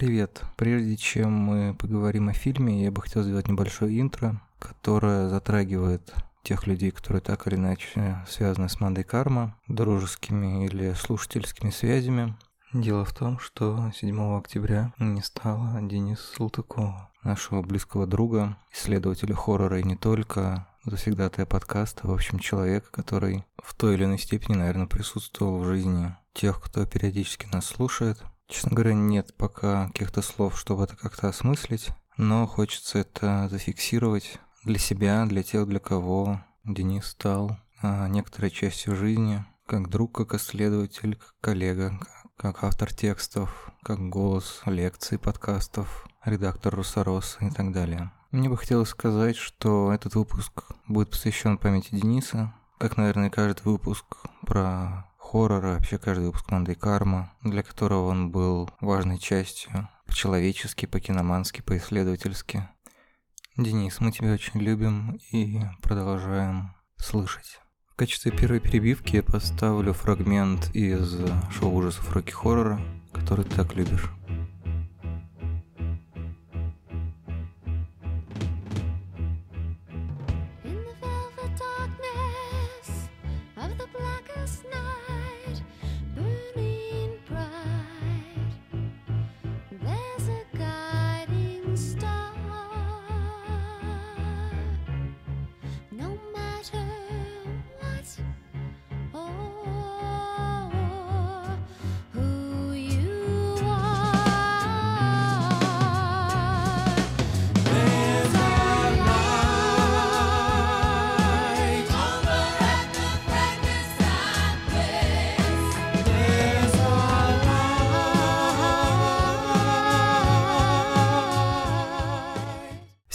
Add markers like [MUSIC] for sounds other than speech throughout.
привет. Прежде чем мы поговорим о фильме, я бы хотел сделать небольшое интро, которое затрагивает тех людей, которые так или иначе связаны с Мандой Карма, дружескими или слушательскими связями. Дело в том, что 7 октября не стало Денис Салтыкова, нашего близкого друга, исследователя хоррора и не только, завсегдатая подкаста, в общем, человека, который в той или иной степени, наверное, присутствовал в жизни тех, кто периодически нас слушает. Честно говоря, нет пока каких-то слов, чтобы это как-то осмыслить, но хочется это зафиксировать для себя, для тех, для кого Денис стал а, некоторой частью жизни, как друг, как исследователь, как коллега, как автор текстов, как голос лекций, подкастов, редактор Русороса и так далее. Мне бы хотелось сказать, что этот выпуск будет посвящен памяти Дениса, как, наверное, каждый выпуск про хоррор, а вообще каждый выпуск Манды Карма, для которого он был важной частью по-человечески, по-киномански, по-исследовательски. Денис, мы тебя очень любим и продолжаем слышать. В качестве первой перебивки я поставлю фрагмент из шоу ужасов Рокки Хоррора, который ты так любишь.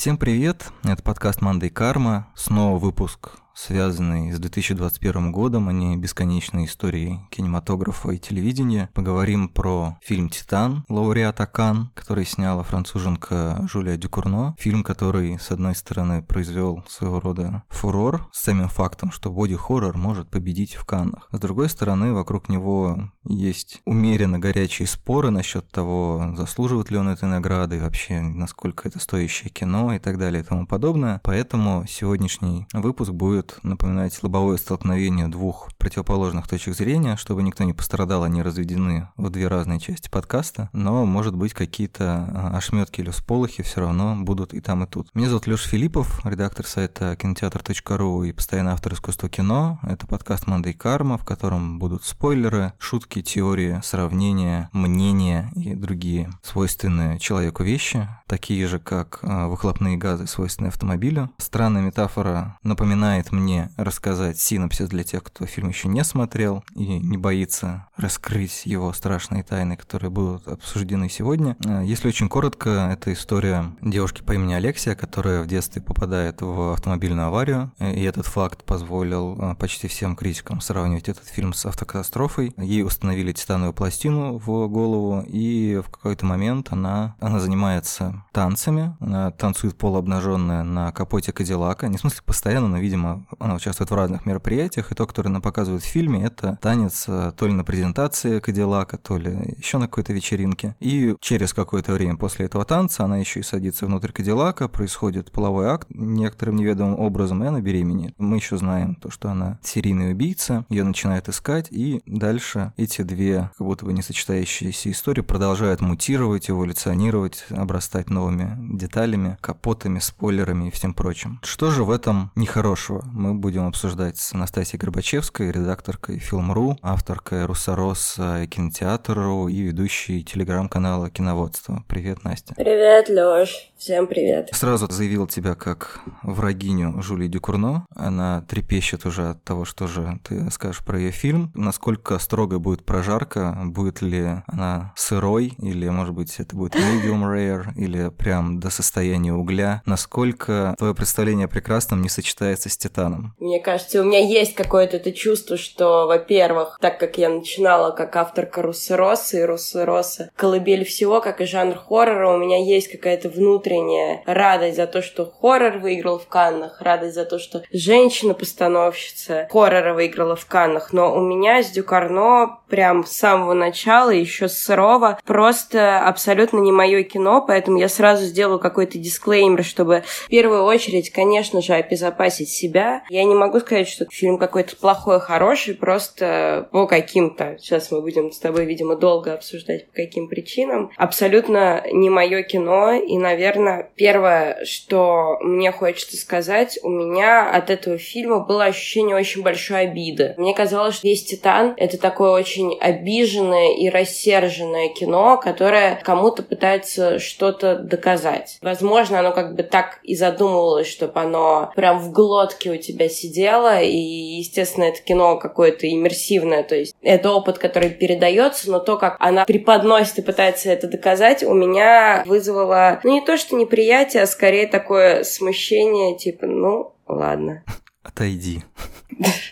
Всем привет, это подкаст «Манда и карма», снова выпуск связанный с 2021 годом, а не бесконечной историей кинематографа и телевидения. Поговорим про фильм «Титан» лауреата Кан, который сняла француженка Жулия Дюкурно. Фильм, который, с одной стороны, произвел своего рода фурор с самим фактом, что боди-хоррор может победить в Каннах. С другой стороны, вокруг него есть умеренно горячие споры насчет того, заслуживает ли он этой награды, вообще насколько это стоящее кино и так далее и тому подобное. Поэтому сегодняшний выпуск будет будет напоминать лобовое столкновение двух противоположных точек зрения, чтобы никто не пострадал, они разведены в две разные части подкаста, но, может быть, какие-то а, ошметки или всполохи все равно будут и там, и тут. Меня зовут Леша Филиппов, редактор сайта кинотеатр.ру и постоянный автор искусства кино. Это подкаст «Манда карма», в котором будут спойлеры, шутки, теории, сравнения, мнения и другие свойственные человеку вещи, такие же, как а, выхлопные газы, свойственные автомобилю. Странная метафора напоминает мне рассказать синопсис для тех, кто фильм еще не смотрел и не боится раскрыть его страшные тайны, которые будут обсуждены сегодня. Э, если очень коротко, это история девушки по имени Алексия, которая в детстве попадает в автомобильную аварию, э, и этот факт позволил э, почти всем критикам сравнивать этот фильм с автокатастрофой. Ей установили титановую пластину в голову, и в какой-то момент она, она занимается танцами, она танцует полуобнаженная на капоте Кадиллака, не в смысле постоянно, но, видимо, она участвует в разных мероприятиях, и то, которое она показывает в фильме, это танец э, то ли на презентации Кадиллака, то ли еще на какой-то вечеринке. И через какое-то время после этого танца она еще и садится внутрь Кадиллака, происходит половой акт некоторым неведомым образом, и она беременеет. Мы еще знаем то, что она серийный убийца, ее начинают искать, и дальше эти две как будто бы не сочетающиеся истории продолжают мутировать, эволюционировать, обрастать новыми деталями, капотами, спойлерами и всем прочим. Что же в этом нехорошего? Мы будем обсуждать с Анастасией Горбачевской, редакторкой Фильм.ру, авторкой Русороса и Кинотеатру и ведущей телеграм-канала Киноводство. Привет, Настя. Привет, Лёш. Всем привет. Сразу заявил тебя как врагиню Жюли Дюкурно. Она трепещет уже от того, что же ты скажешь про ее фильм. Насколько строго будет прожарка? Будет ли она сырой? Или, может быть, это будет medium rare? Или прям до состояния угля? Насколько твое представление о прекрасном не сочетается с Титаном? Мне кажется, у меня есть какое-то это чувство, что, во-первых, так как я начинала как авторка Руссероса и Руссероса, колыбель всего, как и жанр хоррора, у меня есть какая-то внутренняя радость за то, что хоррор выиграл в Каннах, радость за то, что женщина-постановщица хоррора выиграла в Каннах, но у меня с Дюкарно прям с самого начала, еще сырого, просто абсолютно не мое кино, поэтому я сразу сделаю какой-то дисклеймер, чтобы в первую очередь, конечно же, обезопасить себя. Я не могу сказать, что фильм какой-то плохой, хороший, просто по каким-то, сейчас мы будем с тобой, видимо, долго обсуждать, по каким причинам, абсолютно не мое кино, и, наверное, первое, что мне хочется сказать, у меня от этого фильма было ощущение очень большой обиды. Мне казалось, что весь «Титан» — это такое очень обиженное и рассерженное кино, которое кому-то пытается что-то доказать. Возможно, оно как бы так и задумывалось, чтобы оно прям в глотке у тебя сидело, и, естественно, это кино какое-то иммерсивное, то есть это опыт, который передается, но то, как она преподносит и пытается это доказать, у меня вызвало, ну, не то что неприятие, а скорее такое смущение, типа, ну, ладно. Отойди.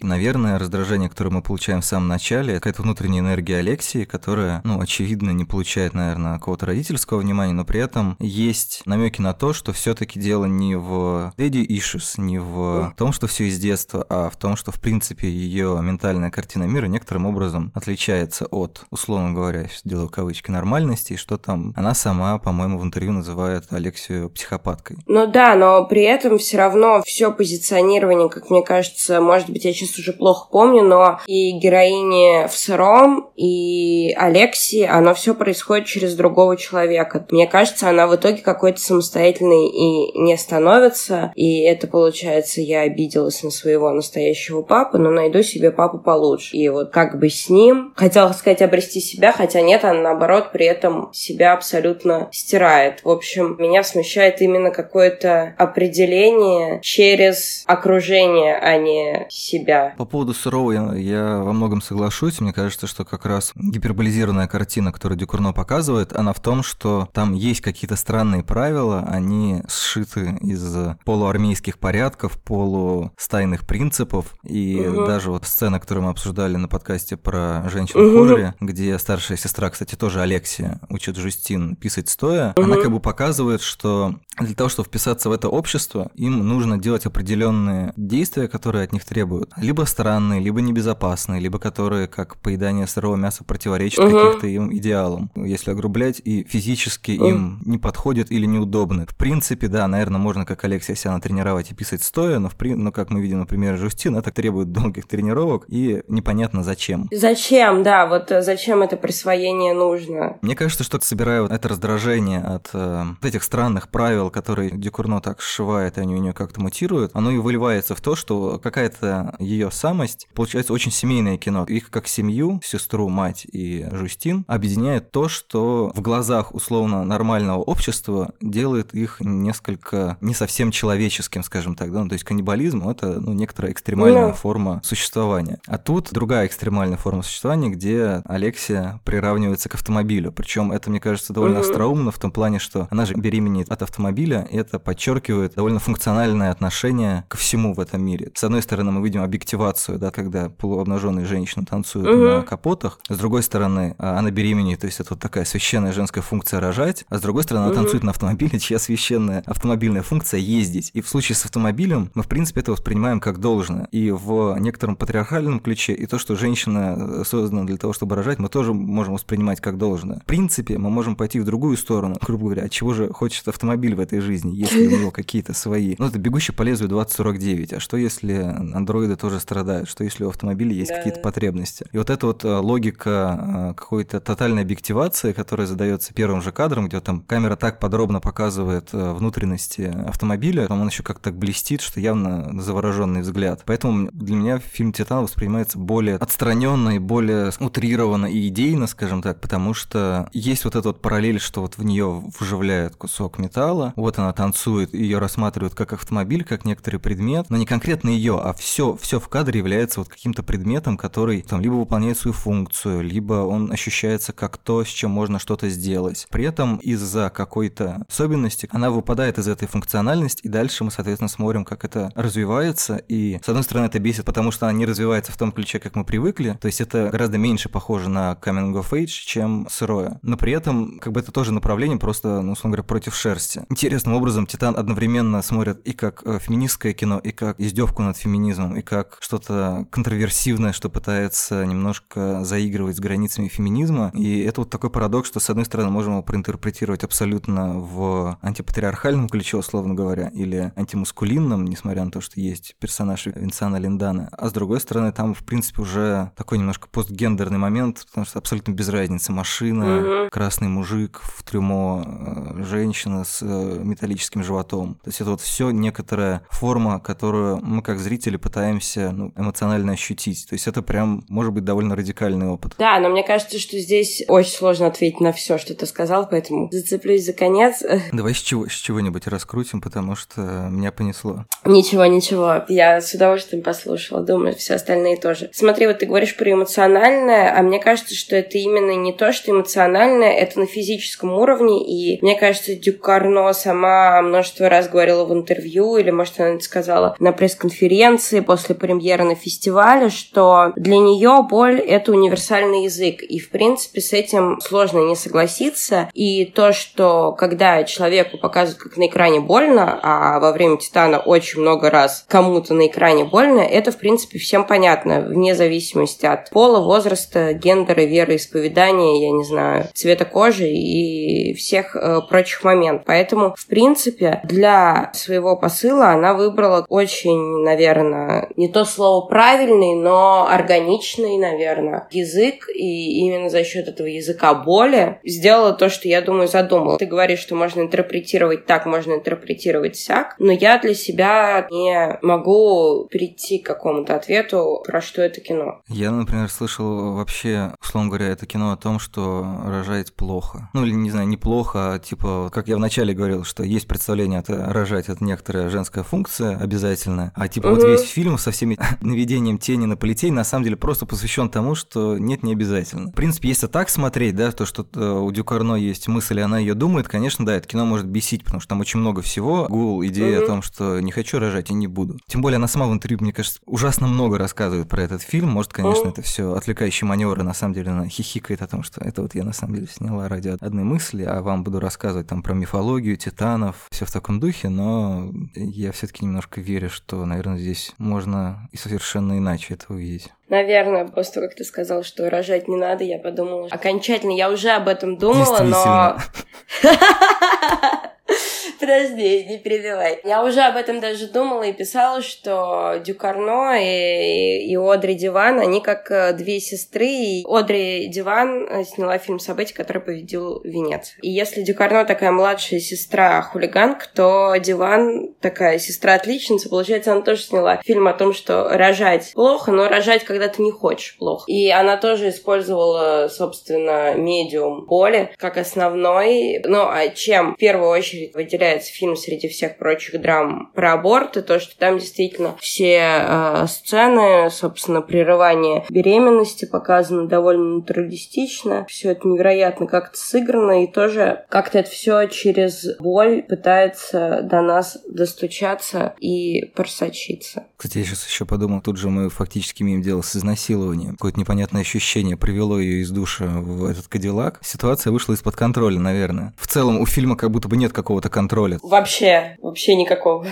Наверное, раздражение, которое мы получаем в самом начале, какая-то внутренняя энергия Алексии, которая, ну, очевидно, не получает, наверное, какого-то родительского внимания, но при этом есть намеки на то, что все-таки дело не в Daddy Issues, не в том, что все из детства, а в том, что, в принципе, ее ментальная картина мира некоторым образом отличается от, условно говоря, делаю кавычки, нормальности, и что там она сама, по-моему, в интервью называет Алексию психопаткой. Ну да, но при этом все равно все позиционирование, как мне кажется, может быть, я сейчас уже плохо помню, но и героини в сыром, и Алекси, оно все происходит через другого человека. Мне кажется, она в итоге какой-то самостоятельной и не становится, и это получается, я обиделась на своего настоящего папу, но найду себе папу получше. И вот как бы с ним, хотела сказать, обрести себя, хотя нет, она наоборот при этом себя абсолютно стирает. В общем, меня смущает именно какое-то определение через окружение, а не себя. По поводу Сурового я, во многом соглашусь. Мне кажется, что как раз гиперболизированная картина, которую Дюкурно показывает, она в том, что там есть какие-то странные правила, они сшиты из полуармейских порядков, полустайных принципов. И угу. даже вот сцена, которую мы обсуждали на подкасте про женщину угу. в Хорре, где старшая сестра, кстати, тоже Алексия, учит Жустин писать стоя, угу. она как бы показывает, что для того, чтобы вписаться в это общество, им нужно делать определенные действия, которые от них требуют. Либо странные, либо небезопасные, либо которые, как поедание сырого мяса, противоречат угу. каким-то им идеалам. Если огрублять, и физически угу. им не подходят или неудобны. В принципе, да, наверное, можно как Алексия себя натренировать и писать стоя, но, в при... но как мы видим, например, Жустин, это требует долгих тренировок, и непонятно зачем. Зачем, да, вот э, зачем это присвоение нужно? Мне кажется, что собираю это раздражение от э, этих странных правил, правил, которые Декурно так сшивает, и они у нее как-то мутируют, оно и выливается в то, что какая-то ее самость получается очень семейное кино. Их как семью, сестру, мать и Жустин, объединяет то, что в глазах условно нормального общества делает их несколько не совсем человеческим, скажем так, да, ну, то есть каннибализм это ну, некоторая экстремальная yeah. форма существования. А тут другая экстремальная форма существования, где Алексия приравнивается к автомобилю. Причем это, мне кажется, довольно mm-hmm. остроумно в том плане, что она же беременеет от автомобиля автомобиля, это подчеркивает довольно функциональное отношение ко всему в этом мире. С одной стороны, мы видим объективацию, да, когда полуобнаженные женщины танцуют угу. на капотах. С другой стороны, а, она беременеет, то есть это вот такая священная женская функция рожать. А с другой стороны, она угу. танцует на автомобиле, чья священная автомобильная функция ездить. И в случае с автомобилем мы, в принципе, это воспринимаем как должное. И в некотором патриархальном ключе, и то, что женщина э, создана для того, чтобы рожать, мы тоже можем воспринимать как должное. В принципе, мы можем пойти в другую сторону, грубо говоря, от чего же хочет автомобиль в этой жизни, если у него какие-то свои. Ну, это бегущий по лезвию 2049. А что если андроиды тоже страдают? Что если у автомобиля есть да. какие-то потребности? И вот эта вот э, логика э, какой-то тотальной объективации, которая задается первым же кадром, где там камера так подробно показывает э, внутренности автомобиля, там он еще как-то так блестит, что явно завороженный взгляд. Поэтому для меня фильм Титан воспринимается более отстраненно и более утрированно и идейно, скажем так, потому что есть вот эта вот параллель, что вот в нее вживляют кусок металла, вот она танцует, ее рассматривают как автомобиль, как некоторый предмет, но не конкретно ее, а все, все в кадре является вот каким-то предметом, который там либо выполняет свою функцию, либо он ощущается как то, с чем можно что-то сделать. При этом из-за какой-то особенности она выпадает из этой функциональности, и дальше мы, соответственно, смотрим, как это развивается, и, с одной стороны, это бесит, потому что она не развивается в том ключе, как мы привыкли, то есть это гораздо меньше похоже на coming of age, чем сырое. Но при этом, как бы это тоже направление просто, ну, условно говоря, против шерсти. Интересным образом Титан одновременно смотрит и как э, феминистское кино, и как издевку над феминизмом, и как что-то контроверсивное, что пытается немножко заигрывать с границами феминизма. И это вот такой парадокс, что, с одной стороны, можем его проинтерпретировать абсолютно в антипатриархальном ключе, условно говоря, или антимаскулинном, несмотря на то, что есть персонаж Винсана Линдана. А с другой стороны, там, в принципе, уже такой немножко постгендерный момент, потому что абсолютно без разницы. Машина, красный мужик, в трюмо э, женщина с э, металлическим животом. То есть это вот все некоторая форма, которую мы как зрители пытаемся ну, эмоционально ощутить. То есть это прям может быть довольно радикальный опыт. Да, но мне кажется, что здесь очень сложно ответить на все, что ты сказал, поэтому зацеплюсь за конец. [LAUGHS] Давай с чего с чего-нибудь раскрутим, потому что меня понесло. Ничего, ничего. Я с удовольствием послушала. Думаю, все остальные тоже. Смотри, вот ты говоришь про эмоциональное, а мне кажется, что это именно не то, что эмоциональное, это на физическом уровне. И мне кажется, Дюкарно сама множество раз говорила в интервью, или, может, она это сказала на пресс-конференции после премьеры на фестивале, что для нее боль — это универсальный язык. И, в принципе, с этим сложно не согласиться. И то, что когда человеку показывают, как на экране больно, а во время «Титана» очень много раз кому-то на экране больно, это, в принципе, всем понятно, вне зависимости от пола, возраста, гендера, веры, исповедания, я не знаю, цвета кожи и всех э, прочих моментов. Поэтому, в принципе, для своего посыла она выбрала очень, наверное, не то слово правильный, но органичный, наверное, язык, и именно за счет этого языка боли сделала то, что я думаю, задумала. Ты говоришь, что можно интерпретировать так, можно интерпретировать сяк, но я для себя не могу прийти к какому-то ответу, про что это кино. Я, например, слышал вообще, условно говоря, это кино о том, что рожать плохо. Ну, или, не знаю, неплохо, а типа, как я вначале говорил, что есть представление, это рожать это некоторая женская функция обязательная, а типа угу. вот весь фильм со всеми [LAUGHS] наведением тени на полетей на самом деле просто посвящен тому, что нет, не обязательно. В принципе, если так смотреть, да, то, что э, у Дюкарно есть мысль, и она ее думает, конечно, да, это кино может бесить, потому что там очень много всего. Гул, идея угу. о том, что не хочу рожать и не буду. Тем более она сама в интервью, мне кажется, ужасно много рассказывает про этот фильм. Может, конечно, угу. это все отвлекающие маневры, на самом деле она хихикает о том, что это вот я на самом деле сняла ради одной мысли, а вам буду рассказывать там про мифологию, титанов, все в таком духе, но я все-таки немножко верю, что, наверное, здесь можно и совершенно иначе это увидеть. Наверное, того, как ты сказал, что рожать не надо, я подумала, окончательно, я уже об этом думала, но... [LAUGHS] Подожди, не перебивай. Я уже об этом даже думала и писала, что Дюкарно и, и Одри Диван, они как э, две сестры. И Одри Диван э, сняла фильм «События», который победил Венец. И если Дюкарно такая младшая сестра хулиганка, то Диван такая сестра-отличница. Получается, она тоже сняла фильм о том, что рожать плохо, но рожать, когда ты не хочешь, плохо. И она тоже использовала, собственно, медиум боли как основной. Ну, а чем в первую очередь выделяется фильм среди всех прочих драм про аборты, то, что там действительно все э, сцены, собственно, прерывания беременности показаны довольно натуралистично. Все это невероятно как-то сыграно, и тоже как-то это все через боль пытается до нас достучаться и просочиться. Кстати, я сейчас еще подумал, тут же мы фактически имеем дело с изнасилованием. Какое-то непонятное ощущение привело ее из душа в этот кадиллак. Ситуация вышла из-под контроля, наверное. В целом у фильма как будто бы нет какого-то контроля. Вообще, вообще никакого.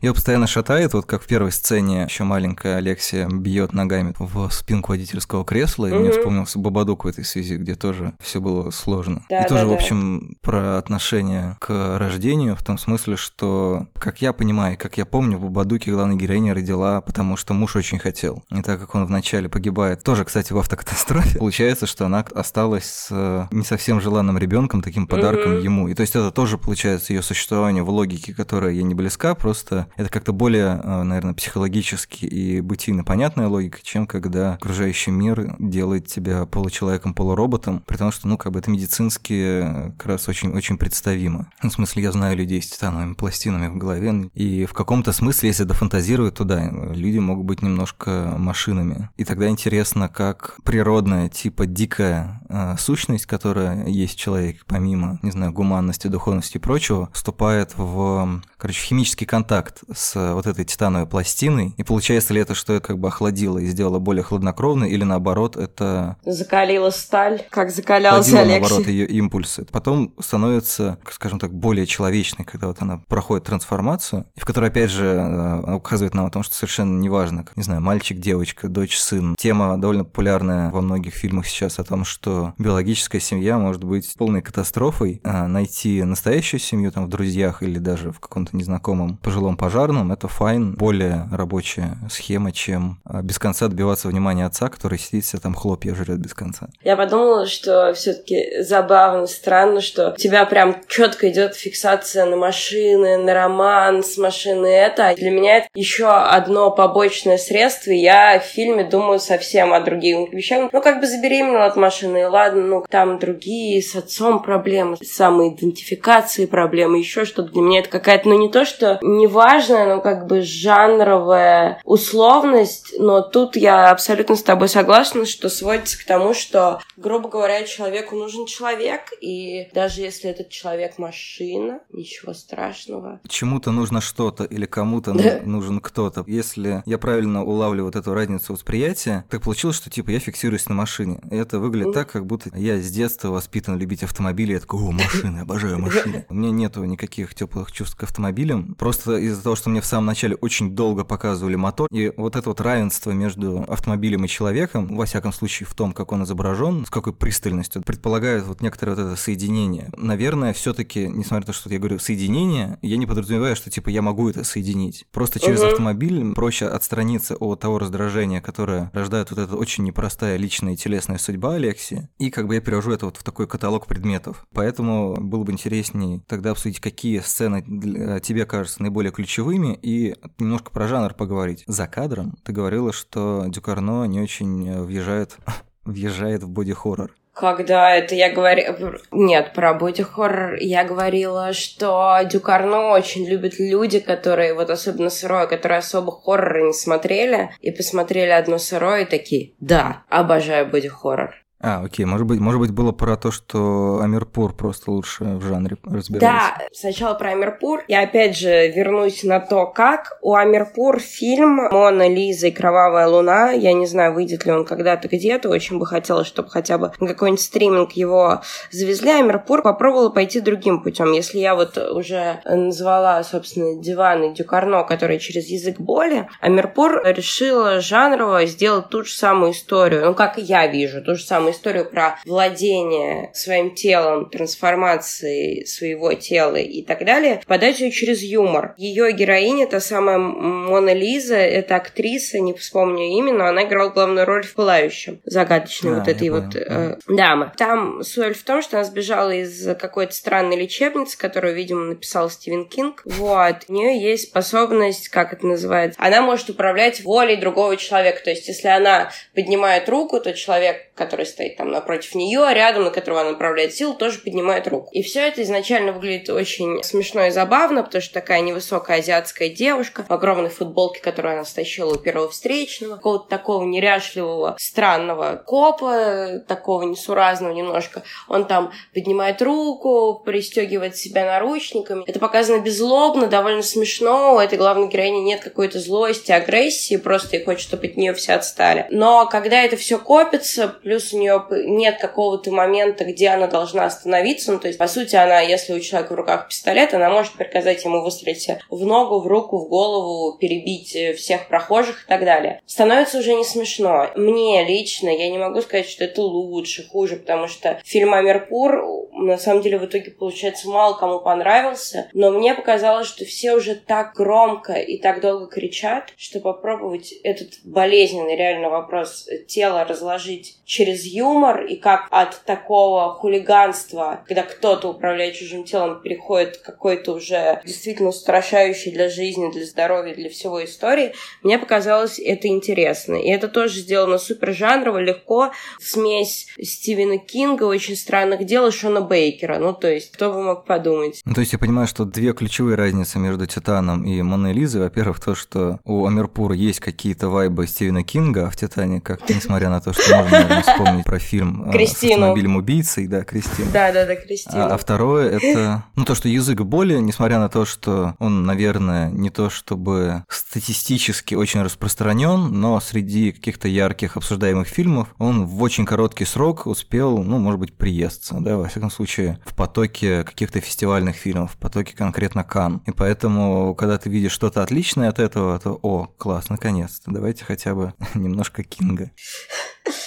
Ее постоянно шатает, вот как в первой сцене еще маленькая Алексия бьет ногами в спинку водительского кресла, и угу. мне вспомнился Бабадук в этой связи, где тоже все было сложно. Да, и тоже, да, в общем, про отношение к рождению, в том смысле, что, как я понимаю, как я помню, в Бабадуке главная героиня родила, потому что муж очень хотел. И так как он вначале погибает, тоже, кстати, в автокатастрофе, [LAUGHS] получается, что она осталась с не совсем желанным ребенком, таким подарком угу. ему. И то есть это тоже, получается, ее существование существованию в логике, которая ей не близка, просто это как-то более, э, наверное, психологически и бытийно понятная логика, чем когда окружающий мир делает тебя получеловеком, полуроботом, при том, что, ну, как бы это медицински как раз очень, очень представимо. Ну, в смысле, я знаю людей с титановыми пластинами в голове, и в каком-то смысле, если дофантазировать туда, люди могут быть немножко машинами. И тогда интересно, как природная, типа дикая э, сущность, которая есть в человеке, помимо, не знаю, гуманности, духовности и прочего, вступает в, короче, химический контакт с вот этой титановой пластиной. И получается ли это, что это как бы охладило и сделало более хладнокровной, или наоборот, это... Закалила сталь, как закалялся Алексей. наоборот, ее импульсы. Потом становится, скажем так, более человечной, когда вот она проходит трансформацию, и в которой, опять же, э, указывает нам о том, что совершенно неважно, как, не знаю, мальчик, девочка, дочь, сын. Тема довольно популярная во многих фильмах сейчас о том, что биологическая семья может быть полной катастрофой, а найти настоящую семью там в друзьях или даже в каком-то незнакомом пожилом пожарном, это файн, более рабочая схема, чем а, без конца добиваться внимания отца, который сидит себе там хлопья жрет без конца. Я подумала, что все-таки забавно, странно, что у тебя прям четко идет фиксация на машины, на роман с машины это. Для меня это еще одно побочное средство, и я в фильме думаю совсем о других вещах. Ну, как бы забеременела от машины, и ладно, ну, там другие с отцом проблемы, самоидентификации проблемы, еще что-то. Для меня это какая-то, ну, не то, что неважная, но как бы жанровая условность, но тут я абсолютно с тобой согласна, что сводится к тому, что, грубо говоря, человеку нужен человек, и даже если этот человек машина, ничего страшного. Чему-то нужно что-то или кому-то да. нужен кто-то. Если я правильно улавливаю вот эту разницу восприятия, так получилось, что типа я фиксируюсь на машине. И это выглядит mm. так, как будто я с детства воспитан любить автомобили. Я такой, о, [LAUGHS] машины, обожаю машины. У меня нету никаких теплых чувств к автомобилям. Просто из-за того, что мне в самом начале очень долго показывали мотор, и вот это вот равенство между автомобилем и человеком, во всяком случае в том, как он изображен, с какой пристальностью, предполагает вот некоторое вот это соединение. Наверное, все-таки, несмотря на то, что я говорю соединение, я не подразумеваю, что типа я могу это соединить. Просто через угу. автомобиль проще отстраниться от того раздражения, которое рождает вот эта очень непростая личная и телесная судьба Алекси, и как бы я перевожу это вот в такой каталог предметов. Поэтому было бы интереснее тогда обсудить, какие сцены для тебе кажутся наиболее ключевыми, и немножко про жанр поговорить. За кадром ты говорила, что Дюкарно не очень въезжает [LAUGHS] въезжает в боди-хоррор. Когда это я говорила... Нет, про боди-хоррор я говорила, что Дюкарно очень любят люди, которые, вот особенно сырое, которые особо хорроры не смотрели, и посмотрели одно сырое и такие, да, обожаю боди-хоррор. А, окей, может быть, может быть, было про то, что Амирпур просто лучше в жанре разбирается. Да, сначала про Амирпур. Я опять же вернусь на то, как у Амирпур фильм «Мона Лиза и Кровавая луна». Я не знаю, выйдет ли он когда-то где-то. Очень бы хотелось, чтобы хотя бы на какой-нибудь стриминг его завезли. Амирпур попробовала пойти другим путем. Если я вот уже назвала, собственно, диван и Дюкарно, который через язык боли, Амирпур решила жанрово сделать ту же самую историю. Ну, как я вижу, ту же самую историю про владение своим телом, трансформации своего тела и так далее, подать ее через юмор. Ее героиня, та самая Мона Лиза, это актриса, не вспомню имя, но она играла главную роль в «Пылающем», загадочной а, вот этой вот э, дамы. Там соль в том, что она сбежала из какой-то странной лечебницы, которую, видимо, написал Стивен Кинг. Вот. У нее есть способность, как это называется, она может управлять волей другого человека. То есть, если она поднимает руку, то человек, который стоит стоит там напротив нее, а рядом, на которого она направляет силу, тоже поднимает руку. И все это изначально выглядит очень смешно и забавно, потому что такая невысокая азиатская девушка в огромной футболке, которую она стащила у первого встречного, какого-то такого неряшливого, странного копа, такого несуразного немножко. Он там поднимает руку, пристегивает себя наручниками. Это показано беззлобно, довольно смешно. У этой главной героини нет какой-то злости, агрессии, просто ей хочет, чтобы от нее все отстали. Но когда это все копится, плюс у нее нее нет какого-то момента, где она должна остановиться. Ну, то есть, по сути, она, если у человека в руках пистолет, она может приказать ему выстрелить в ногу, в руку, в голову, перебить э, всех прохожих и так далее. Становится уже не смешно. Мне лично, я не могу сказать, что это лучше, хуже, потому что фильм «Амирпур» на самом деле в итоге, получается, мало кому понравился, но мне показалось, что все уже так громко и так долго кричат, что попробовать этот болезненный реально вопрос тела разложить через ю юмор, и как от такого хулиганства, когда кто-то управляет чужим телом, переходит к какой-то уже действительно устрашающей для жизни, для здоровья, для всего истории, мне показалось это интересно. И это тоже сделано супер жанрово, легко. Смесь Стивена Кинга, очень странных дел и Шона Бейкера. Ну, то есть, кто бы мог подумать. Ну, то есть, я понимаю, что две ключевые разницы между Титаном и Моной Лизой. Во-первых, то, что у Амирпура есть какие-то вайбы Стивена Кинга, в Титане, как несмотря на то, что можно, наверное, вспомнить про фильм э, Кристину. с автомобилем убийцей, да, Кристина. Да, да, да, Кристина. А, а второе это, ну, то, что язык боли, несмотря на то, что он, наверное, не то чтобы статистически очень распространен, но среди каких-то ярких обсуждаемых фильмов он в очень короткий срок успел, ну, может быть, приесться, да, во всяком случае, в потоке каких-то фестивальных фильмов, в потоке конкретно Кан. И поэтому, когда ты видишь что-то отличное от этого, то, о, класс, наконец-то, давайте хотя бы [LAUGHS] немножко Кинга.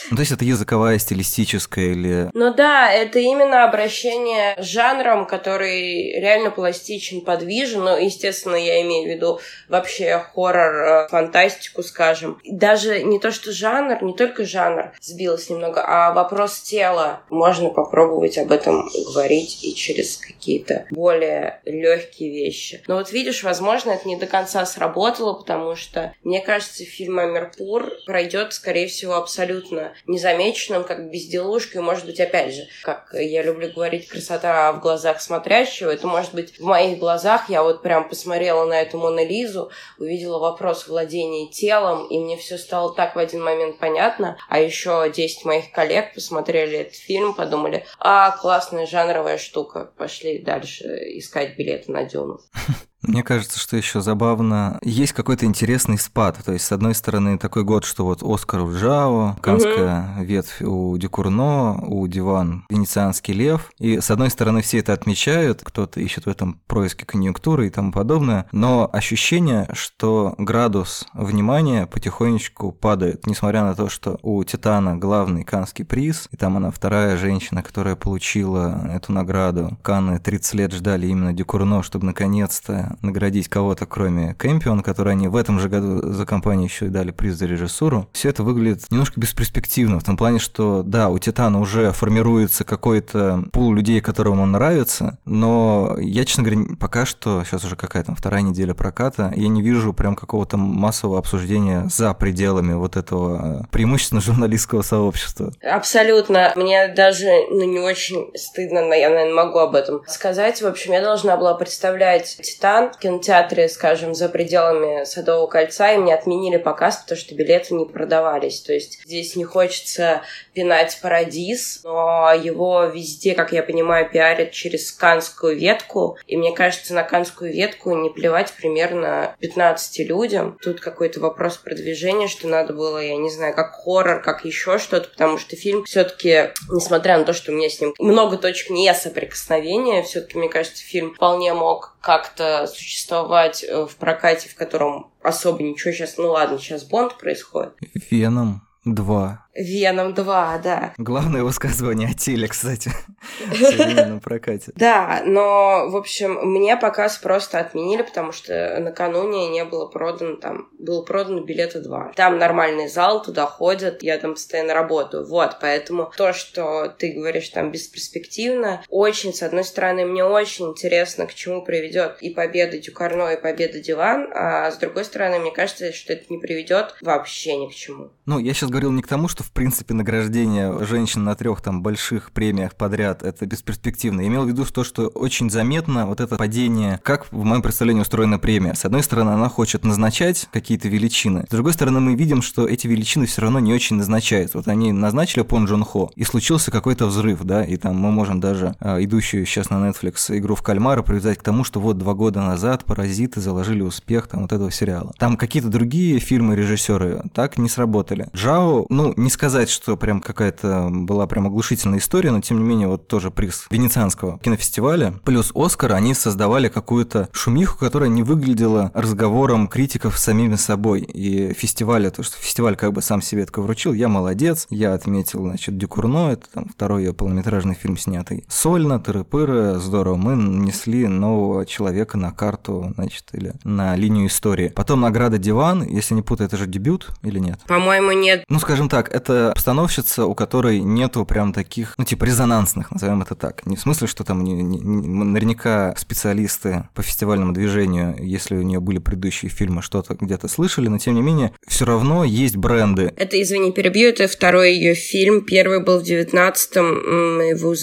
Ну, то есть это языковая, стилистическая или... Ну да, это именно обращение с жанром, который реально пластичен, подвижен. Ну, естественно, я имею в виду вообще хоррор, э, фантастику, скажем. Даже не то, что жанр, не только жанр сбилось немного, а вопрос тела. Можно попробовать об этом говорить и через какие-то более легкие вещи. Но вот видишь, возможно, это не до конца сработало, потому что, мне кажется, фильм «Амирпур» пройдет, скорее всего, абсолютно незамеченным, как безделушкой. Может быть, опять же, как я люблю говорить, красота в глазах смотрящего. Это может быть в моих глазах. Я вот прям посмотрела на эту Монолизу, увидела вопрос владения телом, и мне все стало так в один момент понятно. А еще 10 моих коллег посмотрели этот фильм, подумали, а, классная жанровая штука, пошли дальше искать билеты на Дюну. [LAUGHS] Мне кажется, что еще забавно, есть какой-то интересный спад. То есть, с одной стороны, такой год, что вот Оскар у Джао, Канская угу. ветвь у Декурно, у Диван Венецианский лев. И с одной стороны, все это отмечают, кто-то ищет в этом происки конъюнктуры и тому подобное. Но ощущение, что градус внимания потихонечку падает, несмотря на то, что у Титана главный Канский приз, и там она вторая женщина, которая получила эту награду. Канны 30 лет ждали именно Декурно, чтобы наконец-то наградить кого-то, кроме Кэмпион, который они в этом же году за компанию еще и дали приз за режиссуру, все это выглядит немножко бесперспективно, в том плане, что да, у Титана уже формируется какой-то пул людей, которым он нравится, но я, честно говоря, пока что, сейчас уже какая то вторая неделя проката, я не вижу прям какого-то массового обсуждения за пределами вот этого э, преимущественно журналистского сообщества. Абсолютно. Мне даже ну, не очень стыдно, я, наверное, могу об этом сказать. В общем, я должна была представлять Титан в кинотеатре, скажем, за пределами Садового кольца, и мне отменили показ, потому что билеты не продавались. То есть здесь не хочется пинать Парадис, но его везде, как я понимаю, пиарят через канскую ветку, и мне кажется, на канскую ветку не плевать примерно 15 людям. Тут какой-то вопрос продвижения, что надо было, я не знаю, как хоррор, как еще что-то, потому что фильм все-таки, несмотря на то, что у меня с ним много точек не соприкосновения, все-таки, мне кажется, фильм вполне мог как-то существовать э, в прокате, в котором особо ничего сейчас... Ну ладно, сейчас Бонд происходит. Веном 2. Веном 2, да. Главное высказывание о теле, кстати, [LAUGHS] в современном прокате. Да, но, в общем, мне показ просто отменили, потому что накануне не было продано там, был продан билеты 2. Там нормальный зал, туда ходят, я там постоянно работаю. Вот, поэтому то, что ты говоришь там бесперспективно, очень, с одной стороны, мне очень интересно, к чему приведет и победа Дюкарно, и победа Диван, а с другой стороны, мне кажется, что это не приведет вообще ни к чему. Ну, я сейчас говорил не к тому, что в принципе, награждение женщин на трех там больших премиях подряд это бесперспективно. Я имел в виду то, что очень заметно вот это падение, как в моем представлении устроена премия. С одной стороны, она хочет назначать какие-то величины. С другой стороны, мы видим, что эти величины все равно не очень назначают. Вот они назначили Пон Джон Хо, и случился какой-то взрыв, да, и там мы можем даже э, идущую сейчас на Netflix игру в кальмара привязать к тому, что вот два года назад паразиты заложили успех там вот этого сериала. Там какие-то другие фильмы режиссеры так не сработали. Джао, ну, не сказать, что прям какая-то была прям оглушительная история, но тем не менее вот тоже приз Венецианского кинофестиваля плюс Оскар, они создавали какую-то шумиху, которая не выглядела разговором критиков с самими собой. И фестиваль, то, что фестиваль как бы сам себе такой вручил, я молодец, я отметил, значит, Дюкурно, это там второй ее полнометражный фильм снятый. Сольно, тыры-пыры, здорово, мы нанесли нового человека на карту, значит, или на линию истории. Потом награда Диван, если не путаю, это же дебют или нет? По-моему, нет. Ну, скажем так, это это постановщица, у которой нету прям таких, ну, типа, резонансных, назовем это так. Не в смысле, что там не, не, не, наверняка специалисты по фестивальному движению, если у нее были предыдущие фильмы, что-то где-то слышали, но тем не менее, все равно есть бренды. Это, извини, перебью, это второй ее фильм. Первый был в девятнадцатом. Вы,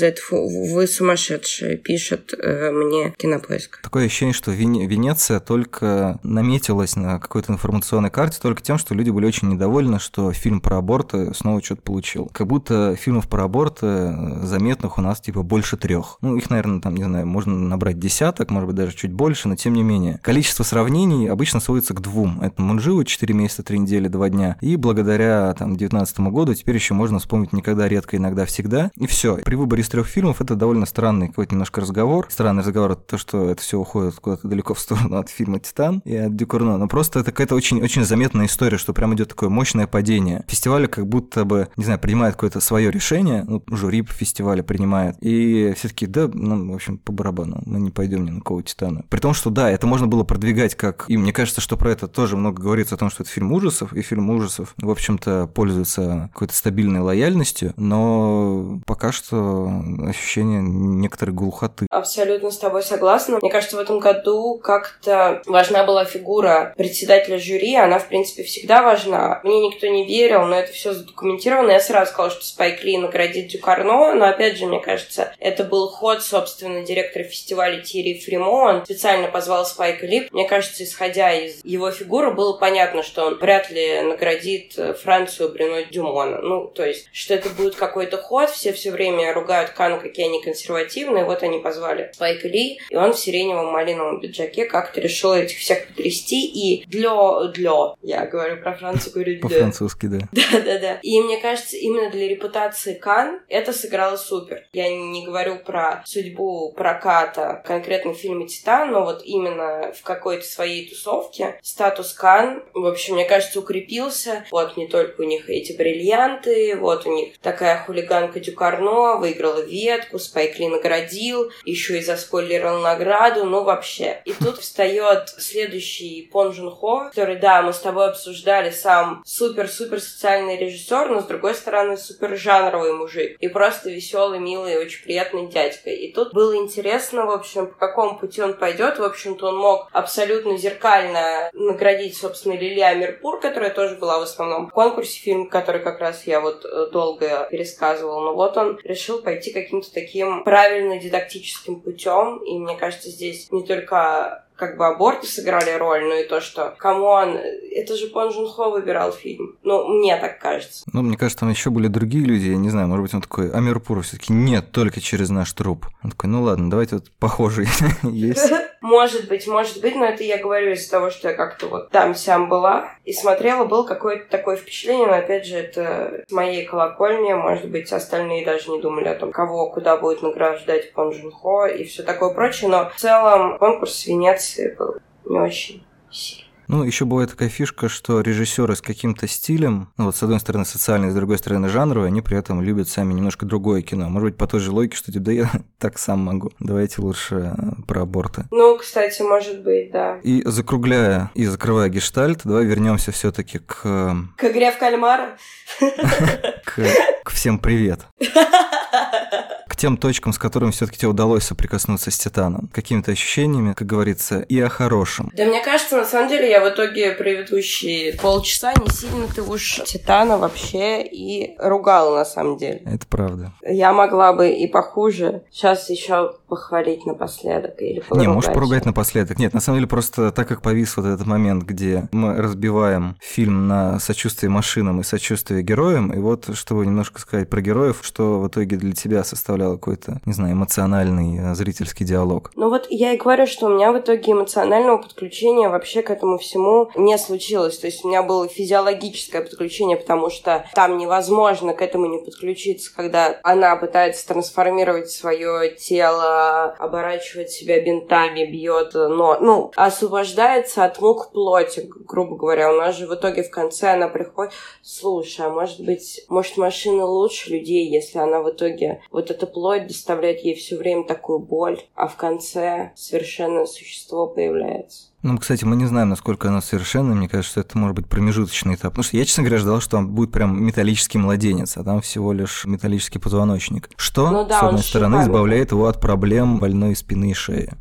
вы сумасшедшие, пишет э, мне Кинопоиск. Такое ощущение, что Венеция только наметилась на какой-то информационной карте только тем, что люди были очень недовольны, что фильм про аборты снова что-то получил. Как будто фильмов про аборты э, заметных у нас типа больше трех. Ну, их, наверное, там, не знаю, можно набрать десяток, может быть, даже чуть больше, но тем не менее. Количество сравнений обычно сводится к двум. Это Мунжиу 4 месяца, 3 недели, 2 дня. И благодаря там 19 году теперь еще можно вспомнить никогда, редко, иногда, всегда. И все. При выборе из трех фильмов это довольно странный какой-то немножко разговор. Странный разговор то, что это все уходит куда-то далеко в сторону от фильма Титан и от Дюкурно. Но просто это какая-то очень, очень заметная история, что прям идет такое мощное падение. Фестиваль как будто бы, не знаю, принимает какое-то свое решение, ну, жюри фестиваля принимает. И все-таки, да, ну, в общем, по барабану, мы не пойдем ни на кого Титана. При том, что да, это можно было продвигать как... И мне кажется, что про это тоже много говорится о том, что это фильм ужасов, и фильм ужасов, в общем-то, пользуется какой-то стабильной лояльностью, но пока что ощущение некоторой глухоты. Абсолютно с тобой согласна. Мне кажется, в этом году как-то важна была фигура председателя жюри, она, в принципе, всегда важна. Мне никто не верил, но это все задокументировано. Я сразу сказала, что Спайк Ли наградит Дюкарно, но, опять же, мне кажется, это был ход, собственно, директора фестиваля Тири Фримо. Он специально позвал Спайка Ли. Мне кажется, исходя из его фигуры, было понятно, что он вряд ли наградит э, Францию Брюно Дюмона. Ну, то есть, что это будет какой-то ход. Все все время ругают Кану, какие они консервативные. Вот они позвали Спайка Ли, и он в сиреневом малиновом пиджаке как-то решил этих всех потрясти. И для, для, я говорю про Францию, говорю. По-французски, да. [LAUGHS] Да-да-да. И мне кажется, именно для репутации Кан это сыграло супер. Я не говорю про судьбу проката конкретно в фильме «Титан», но вот именно в какой-то своей тусовке статус Кан, в общем, мне кажется, укрепился. Вот не только у них эти бриллианты, вот у них такая хулиганка Дюкарно выиграла ветку, Спайк наградил, еще и заспойлерил награду, ну вообще. И тут встает следующий Пон Жун Хо, который, да, мы с тобой обсуждали, сам супер-супер социальный режиссер, но с другой стороны супер жанровый мужик. И просто веселый, милый, очень приятный дядька. И тут было интересно, в общем, по какому пути он пойдет. В общем-то, он мог абсолютно зеркально наградить, собственно, Лили Амирпур, которая тоже была в основном в конкурсе, фильм, который как раз я вот э, долго пересказывала. Но вот он решил пойти каким-то таким правильно дидактическим путем. И мне кажется, здесь не только как бы аборты сыграли роль, но и то, что, come on, это же Пон Джун Хо выбирал фильм. Ну, мне так кажется. Ну, мне кажется, там еще были другие люди, я не знаю, может быть, он такой, Амирпур все-таки нет, только через наш труп. Он такой, ну ладно, давайте вот похожий [LAUGHS] есть. [LAUGHS] Может быть, может быть, но это я говорю из-за того, что я как-то вот там сям была и смотрела, было какое-то такое впечатление, но опять же, это с моей колокольни, может быть, остальные даже не думали о том, кого куда будет награждать Пон Жун Хо и все такое прочее, но в целом конкурс в Венеции был не очень сильный. Ну, еще бывает такая фишка, что режиссеры с каким-то стилем, ну вот с одной стороны социальный, с другой стороны жанровый, они при этом любят сами немножко другое кино. Может быть, по той же логике, что типа, да я [LAUGHS] так сам могу. Давайте лучше э, про аборты. Ну, кстати, может быть, да. И закругляя и закрывая гештальт, давай вернемся все-таки к... Э, к игре в кальмара? [LAUGHS] К всем привет. [LAUGHS] К тем точкам, с которыми все-таки тебе удалось соприкоснуться с Титаном. Какими-то ощущениями, как говорится, и о хорошем. Да мне кажется, на самом деле, я в итоге предыдущие полчаса не сильно-то уж Титана вообще и ругала, на самом деле. Это правда. Я могла бы и похуже. Сейчас еще похвалить напоследок или поругать. Не, можешь поругать напоследок. Нет, на самом деле просто так как повис вот этот момент, где мы разбиваем фильм на сочувствие машинам и сочувствие героям, и вот, чтобы немножко сказать про героев, что в итоге для тебя составлял какой-то, не знаю, эмоциональный э, зрительский диалог. Ну вот я и говорю, что у меня в итоге эмоционального подключения вообще к этому всему не случилось. То есть у меня было физиологическое подключение, потому что там невозможно к этому не подключиться, когда она пытается трансформировать свое тело, оборачивать себя бинтами, бьет, но, ну, освобождается от мук плоти, грубо говоря. У нас же в итоге в конце она приходит, слушай, а может быть, может машина лучше людей, если она в итоге вот эта плоть доставляет ей все время такую боль, а в конце совершенно существо появляется. Ну, кстати, мы не знаем, насколько она совершенна. Мне кажется, что это может быть промежуточный этап. Потому что я, честно говоря, ждал, что там будет прям металлический младенец, а там всего лишь металлический позвоночник. Что, ну, да, с одной стороны, шипами. избавляет его от проблем больной спины и шеи.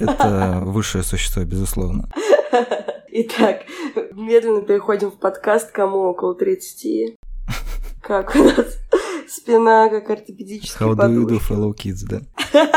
Это [LAUGHS] высшее существо, безусловно. [LAUGHS] Итак, медленно переходим в подкаст, кому около 30. [LAUGHS] Как у нас спина, как ортопедический How do you do, fellow kids, да? [LAUGHS]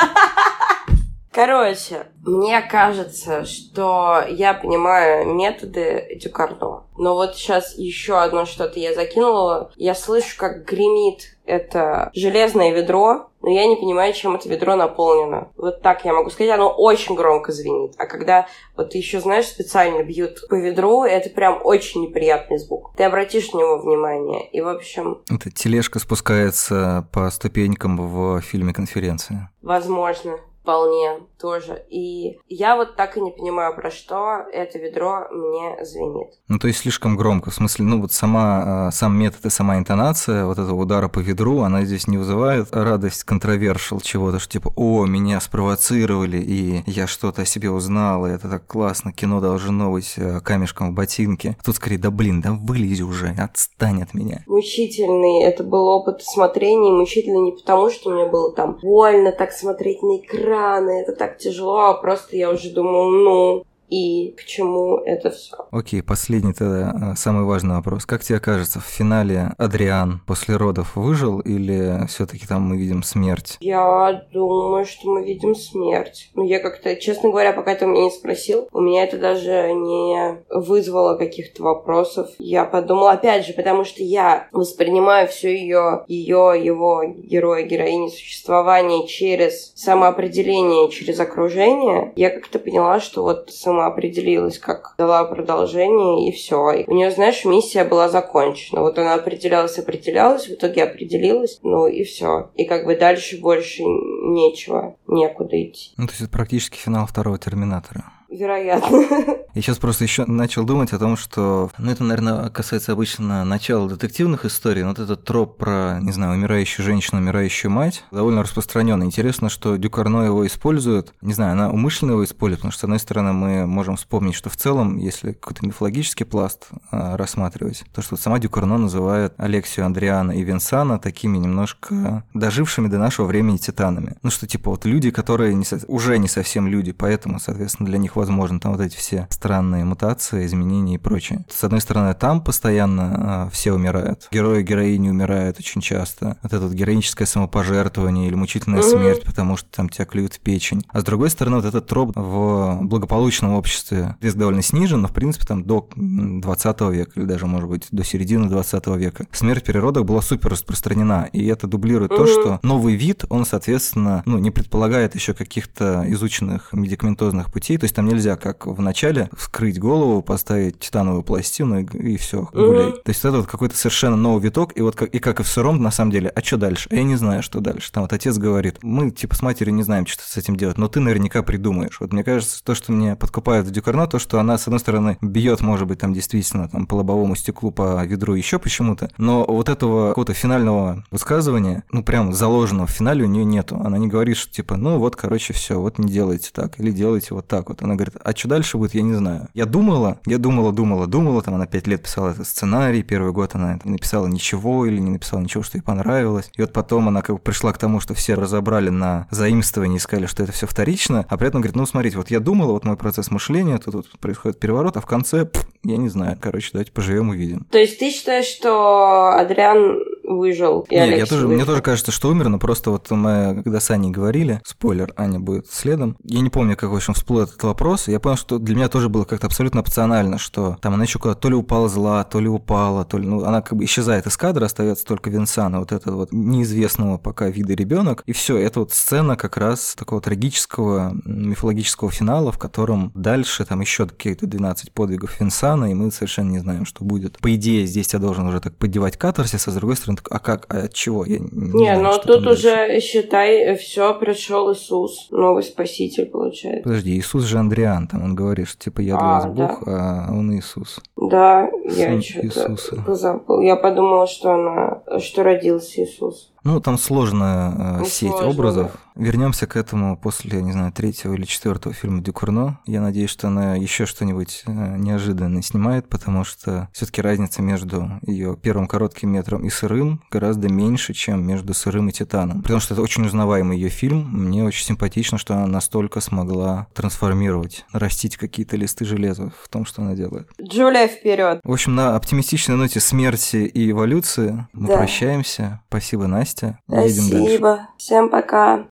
Короче, мне кажется, что я понимаю методы Дюкардо. Но вот сейчас еще одно что-то я закинула. Я слышу, как гремит это железное ведро, но я не понимаю, чем это ведро наполнено. Вот так я могу сказать, оно очень громко звенит. А когда вот еще, знаешь, специально бьют по ведру, это прям очень неприятный звук. Ты обратишь на него внимание. И, в общем... Это тележка спускается по ступенькам в фильме «Конференция». Возможно вполне тоже. И я вот так и не понимаю, про что это ведро мне звенит. Ну, то есть слишком громко. В смысле, ну вот сама, а, сам метод и сама интонация вот этого удара по ведру, она здесь не вызывает радость контровершил чего-то, что типа, о, меня спровоцировали, и я что-то о себе узнал, и это так классно, кино должно быть э, камешком в ботинке. Тут скорее, да блин, да вылези уже, отстань от меня. Мучительный, это был опыт смотрения, мучительный не потому, что мне было там больно так смотреть на экран, рано, это так тяжело, а просто я уже думаю, ну, и к чему это все. Окей, последний тогда э, самый важный вопрос. Как тебе кажется, в финале Адриан после родов выжил или все-таки там мы видим смерть? Я думаю, что мы видим смерть. Ну, я как-то, честно говоря, пока ты меня не спросил, у меня это даже не вызвало каких-то вопросов. Я подумала, опять же, потому что я воспринимаю все ее, ее, его героя, героини существования через самоопределение, через окружение. Я как-то поняла, что вот само определилась, как дала продолжение, и все. у нее, знаешь, миссия была закончена. Вот она определялась, определялась, в итоге определилась, ну и все. И как бы дальше больше нечего, некуда идти. Ну, то есть это практически финал второго Терминатора вероятно. Я сейчас просто еще начал думать о том, что, ну, это, наверное, касается обычно начала детективных историй, но вот этот троп про, не знаю, умирающую женщину, умирающую мать, довольно распространенный. Интересно, что Дюкарно его использует. Не знаю, она умышленно его использует, потому что, с одной стороны, мы можем вспомнить, что в целом, если какой-то мифологический пласт а, рассматривать, то, что сама Дюкарно называет Алексию, Андриана и Винсана такими немножко дожившими до нашего времени титанами. Ну, что типа вот люди, которые не уже не совсем люди, поэтому, соответственно, для них возможно, там вот эти все странные мутации, изменения и прочее. С одной стороны, там постоянно э, все умирают. Герои героини умирают очень часто. Вот это вот героическое самопожертвование или мучительная смерть, потому что там тебя клюют в печень. А с другой стороны, вот этот троп в благополучном обществе риск довольно снижен, но, в принципе, там до 20 века или даже, может быть, до середины 20 века смерть при родах была супер распространена, и это дублирует то, что новый вид, он, соответственно, ну, не предполагает еще каких-то изученных медикаментозных путей, то есть там нельзя, как в начале, вскрыть голову, поставить титановую пластину и, и все, гулять. Mm-hmm. То есть это вот какой-то совершенно новый виток, и вот как, и как и в сыром, на самом деле, а что дальше? А я не знаю, что дальше. Там вот отец говорит, мы типа с матерью не знаем, что с этим делать, но ты наверняка придумаешь. Вот мне кажется, то, что мне подкупает в Дюкарно, то, что она, с одной стороны, бьет, может быть, там действительно там по лобовому стеклу, по ведру еще почему-то, но вот этого какого-то финального высказывания, ну прям заложенного в финале у нее нету. Она не говорит, что типа, ну вот, короче, все, вот не делайте так, или делайте вот так вот. Она говорит, а что дальше будет, я не знаю. Я думала, я думала, думала, думала, там она пять лет писала этот сценарий, первый год она не написала ничего или не написала ничего, что ей понравилось. И вот потом она как бы пришла к тому, что все разобрали на заимствование и сказали, что это все вторично, а при этом говорит, ну смотрите, вот я думала, вот мой процесс мышления, тут, тут происходит переворот, а в конце, пфф, я не знаю, короче, давайте поживем увидим. То есть ты считаешь, что Адриан выжил. И Нет, я тоже, выжил. мне тоже кажется, что умер, но просто вот мы, когда с Аней говорили, спойлер, Аня будет следом, я не помню, как, в общем, всплыл этот вопрос, я понял, что для меня тоже было как-то абсолютно опционально, что там она еще куда-то то ли уползла, то ли упала, то ли, ну, она как бы исчезает из кадра, остается только Винсана, вот этот вот неизвестного пока вида ребенок, и все, это вот сцена как раз такого трагического мифологического финала, в котором дальше там еще какие-то 12 подвигов Винсана, и мы совершенно не знаем, что будет. По идее, здесь я должен уже так поддевать катарсис, а с другой стороны, а как, а от чего? Я не, не знаю, ну тут уже, считай, все пришел Иисус, новый спаситель, получается. Подожди, Иисус же Андриан, там он говорит, что типа я для а, вас Бог, да? а он Иисус. Да, я что-то забыл. Я подумала, что она, что родился Иисус. Ну, там сложная э, сеть сложно, образов. Да. Вернемся к этому после, я не знаю, третьего или четвертого фильма Дюкурно. Я надеюсь, что она еще что-нибудь э, неожиданное снимает, потому что все-таки разница между ее первым коротким метром и сырым гораздо меньше, чем между сырым и Титаном. Потому что это очень узнаваемый ее фильм. Мне очень симпатично, что она настолько смогла трансформировать, растить какие-то листы железа в том, что она делает. Джулия вперед. В общем, на оптимистичной ноте смерти и эволюции мы да. прощаемся. Спасибо, Настя. Спасибо. Всем пока.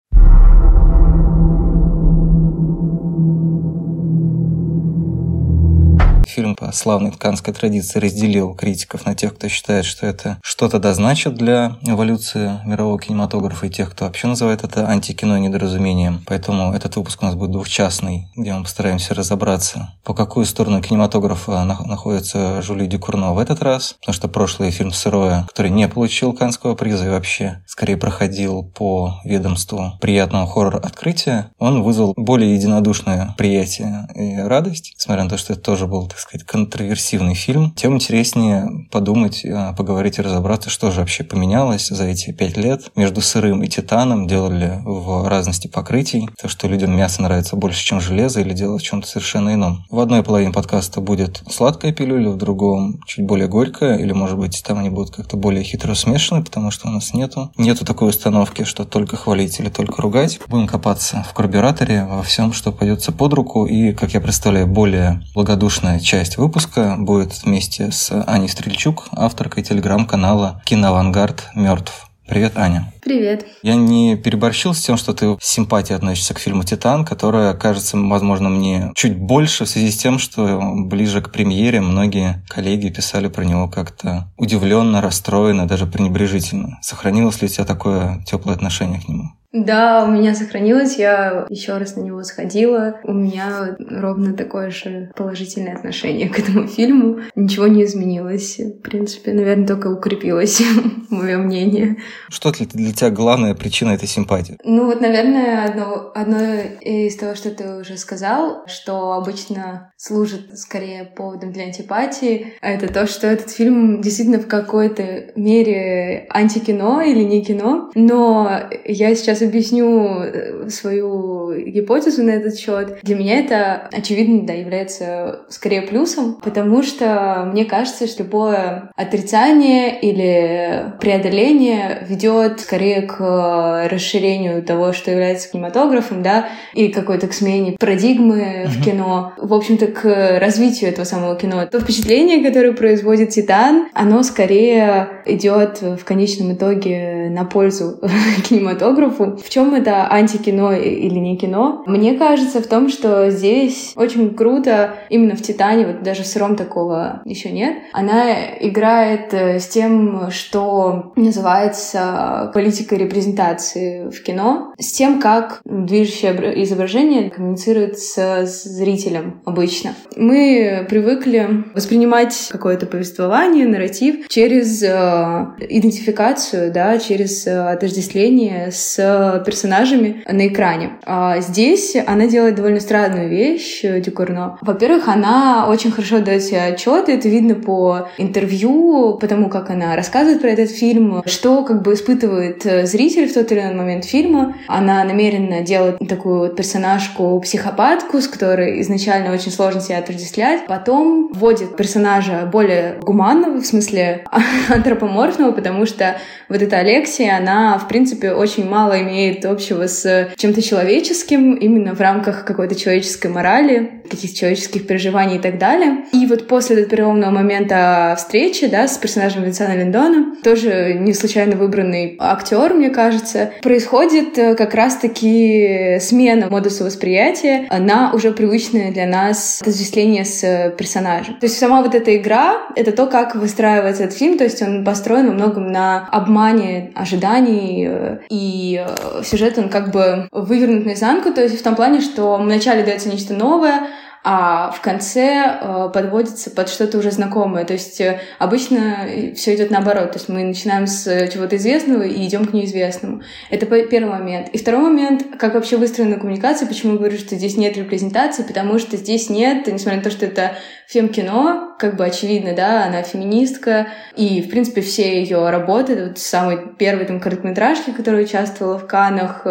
Фильм по славной тканской традиции разделил критиков на тех, кто считает, что это что-то да значит для эволюции мирового кинематографа, и тех, кто вообще называет это антикино недоразумением. Поэтому этот выпуск у нас будет двухчастный, где мы постараемся разобраться, по какую сторону кинематографа находится Жюли Дюкурно в этот раз, потому что прошлый фильм «Сырое», который не получил Канского приза и вообще скорее проходил по ведомству приятного хоррор-открытия, он вызвал более единодушное приятие и радость, несмотря на то, что это тоже был, так сказать, контроверсивный фильм, тем интереснее подумать, а, поговорить и разобраться, что же вообще поменялось за эти пять лет между сырым и титаном, делали в разности покрытий, то, что людям мясо нравится больше, чем железо, или дело в чем-то совершенно ином. В одной половине подкаста будет сладкая пилюля, в другом чуть более горькая, или, может быть, там они будут как-то более хитро смешаны, потому что у нас нету, нету такой установки, что только хвалить или только ругать. Будем копаться в карбюраторе во всем, что пойдется под руку, и, как я представляю, более благодушная часть часть выпуска будет вместе с Аней Стрельчук, авторкой телеграм-канала «Киноавангард мертв». Привет, Аня. Привет. Я не переборщил с тем, что ты с симпатией относишься к фильму «Титан», которая кажется, возможно, мне чуть больше в связи с тем, что ближе к премьере многие коллеги писали про него как-то удивленно, расстроенно, даже пренебрежительно. Сохранилось ли у тебя такое теплое отношение к нему? Да, у меня сохранилось, я еще раз на него сходила. У меня ровно такое же положительное отношение к этому фильму. Ничего не изменилось. В принципе, наверное, только укрепилось [LAUGHS] мое мнение. Что для, для тебя главная причина этой симпатии? Ну вот, наверное, одно, одно из того, что ты уже сказал, что обычно служит скорее поводом для антипатии, это то, что этот фильм действительно в какой-то мере антикино или не кино, но я сейчас объясню э, свою гипотезу на этот счет. Для меня это, очевидно, да, является скорее плюсом, потому что мне кажется, что любое отрицание или преодоление ведет скорее к расширению того, что является кинематографом, да, и какой-то к смене парадигмы mm-hmm. в кино, в общем-то, к развитию этого самого кино. То впечатление, которое производит Титан, оно скорее идет в конечном итоге на пользу [LAUGHS] кинематографу, в чем это антикино или не кино? Мне кажется в том, что здесь очень круто именно в «Титане», вот даже в «Сыром» такого еще нет, она играет э, с тем, что называется политикой репрезентации в кино, с тем, как движущее изображение коммуницирует с зрителем обычно. Мы привыкли воспринимать какое-то повествование, нарратив через э, идентификацию, да, через э, отождествление с персонажами на экране. А здесь она делает довольно странную вещь, э, Дюкурно. Во-первых, она очень хорошо дает себе отчет, это видно по интервью, потому как она рассказывает про этот фильм, что как бы испытывает э, зритель в тот или иной момент фильма. Она намеренно делает такую вот персонажку-психопатку, с которой изначально очень сложно себя отождествлять. Потом вводит персонажа более гуманного, в смысле [LAUGHS] антропоморфного, потому что вот эта Алексия, она, в принципе, очень мало имеет общего с чем-то человеческим, именно в рамках какой-то человеческой морали, каких-то человеческих переживаний и так далее. И вот после этого переломного момента встречи, да, с персонажем Винсана Линдона, тоже не случайно выбранный актер, мне кажется, происходит э, как раз-таки смена модуса восприятия на уже привычное для нас отождествление с персонажем. То есть сама вот эта игра — это то, как выстраивается этот фильм, то есть он построен во многом на обмане ожиданий э, и э, сюжет, он как бы вывернут наизнанку, то есть в том плане, что вначале дается нечто новое, а в конце э, подводится под что-то уже знакомое. То есть э, обычно все идет наоборот. То есть мы начинаем с чего-то известного и идем к неизвестному. Это первый момент. И второй момент, как вообще выстроена коммуникация, почему я говорю, что здесь нет репрезентации, потому что здесь нет, несмотря на то, что это фем-кино, как бы очевидно, да, она феминистка, и, в принципе, все ее работы, вот самый первый там короткометражки, который участвовала в Канах,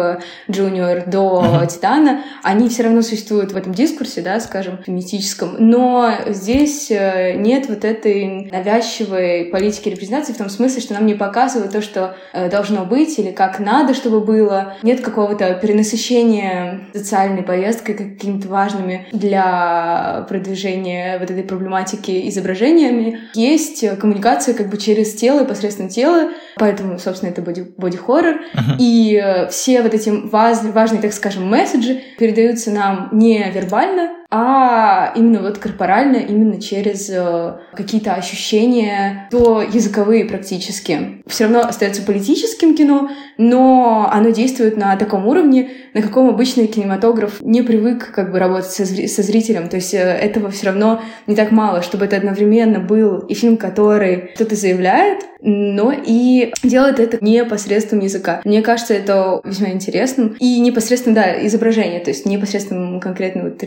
Джуниор до Титана, они все равно существуют в этом дискурсе, да, скажем, феминистическом, но здесь э, нет вот этой навязчивой политики репрезентации в том смысле, что нам не показывают то, что э, должно быть или как надо, чтобы было. Нет какого-то перенасыщения социальной повесткой какими-то важными для продвижения вот этой проблематики изображениями. Есть коммуникация как бы через тело и посредством тела, поэтому, собственно, это боди-хоррор. Uh-huh. И э, все вот эти ваз, важные, так скажем, месседжи передаются нам не вербально, а именно вот корпорально, именно через э, какие-то ощущения, то языковые практически. Все равно остается политическим кино, но оно действует на таком уровне, на каком обычный кинематограф не привык как бы работать со, со зрителем. То есть э, этого все равно не так мало, чтобы это одновременно был и фильм, который кто-то заявляет, но и делает это не посредством языка. Мне кажется, это весьма интересным. И непосредственно, да, изображение, то есть непосредственно конкретно вот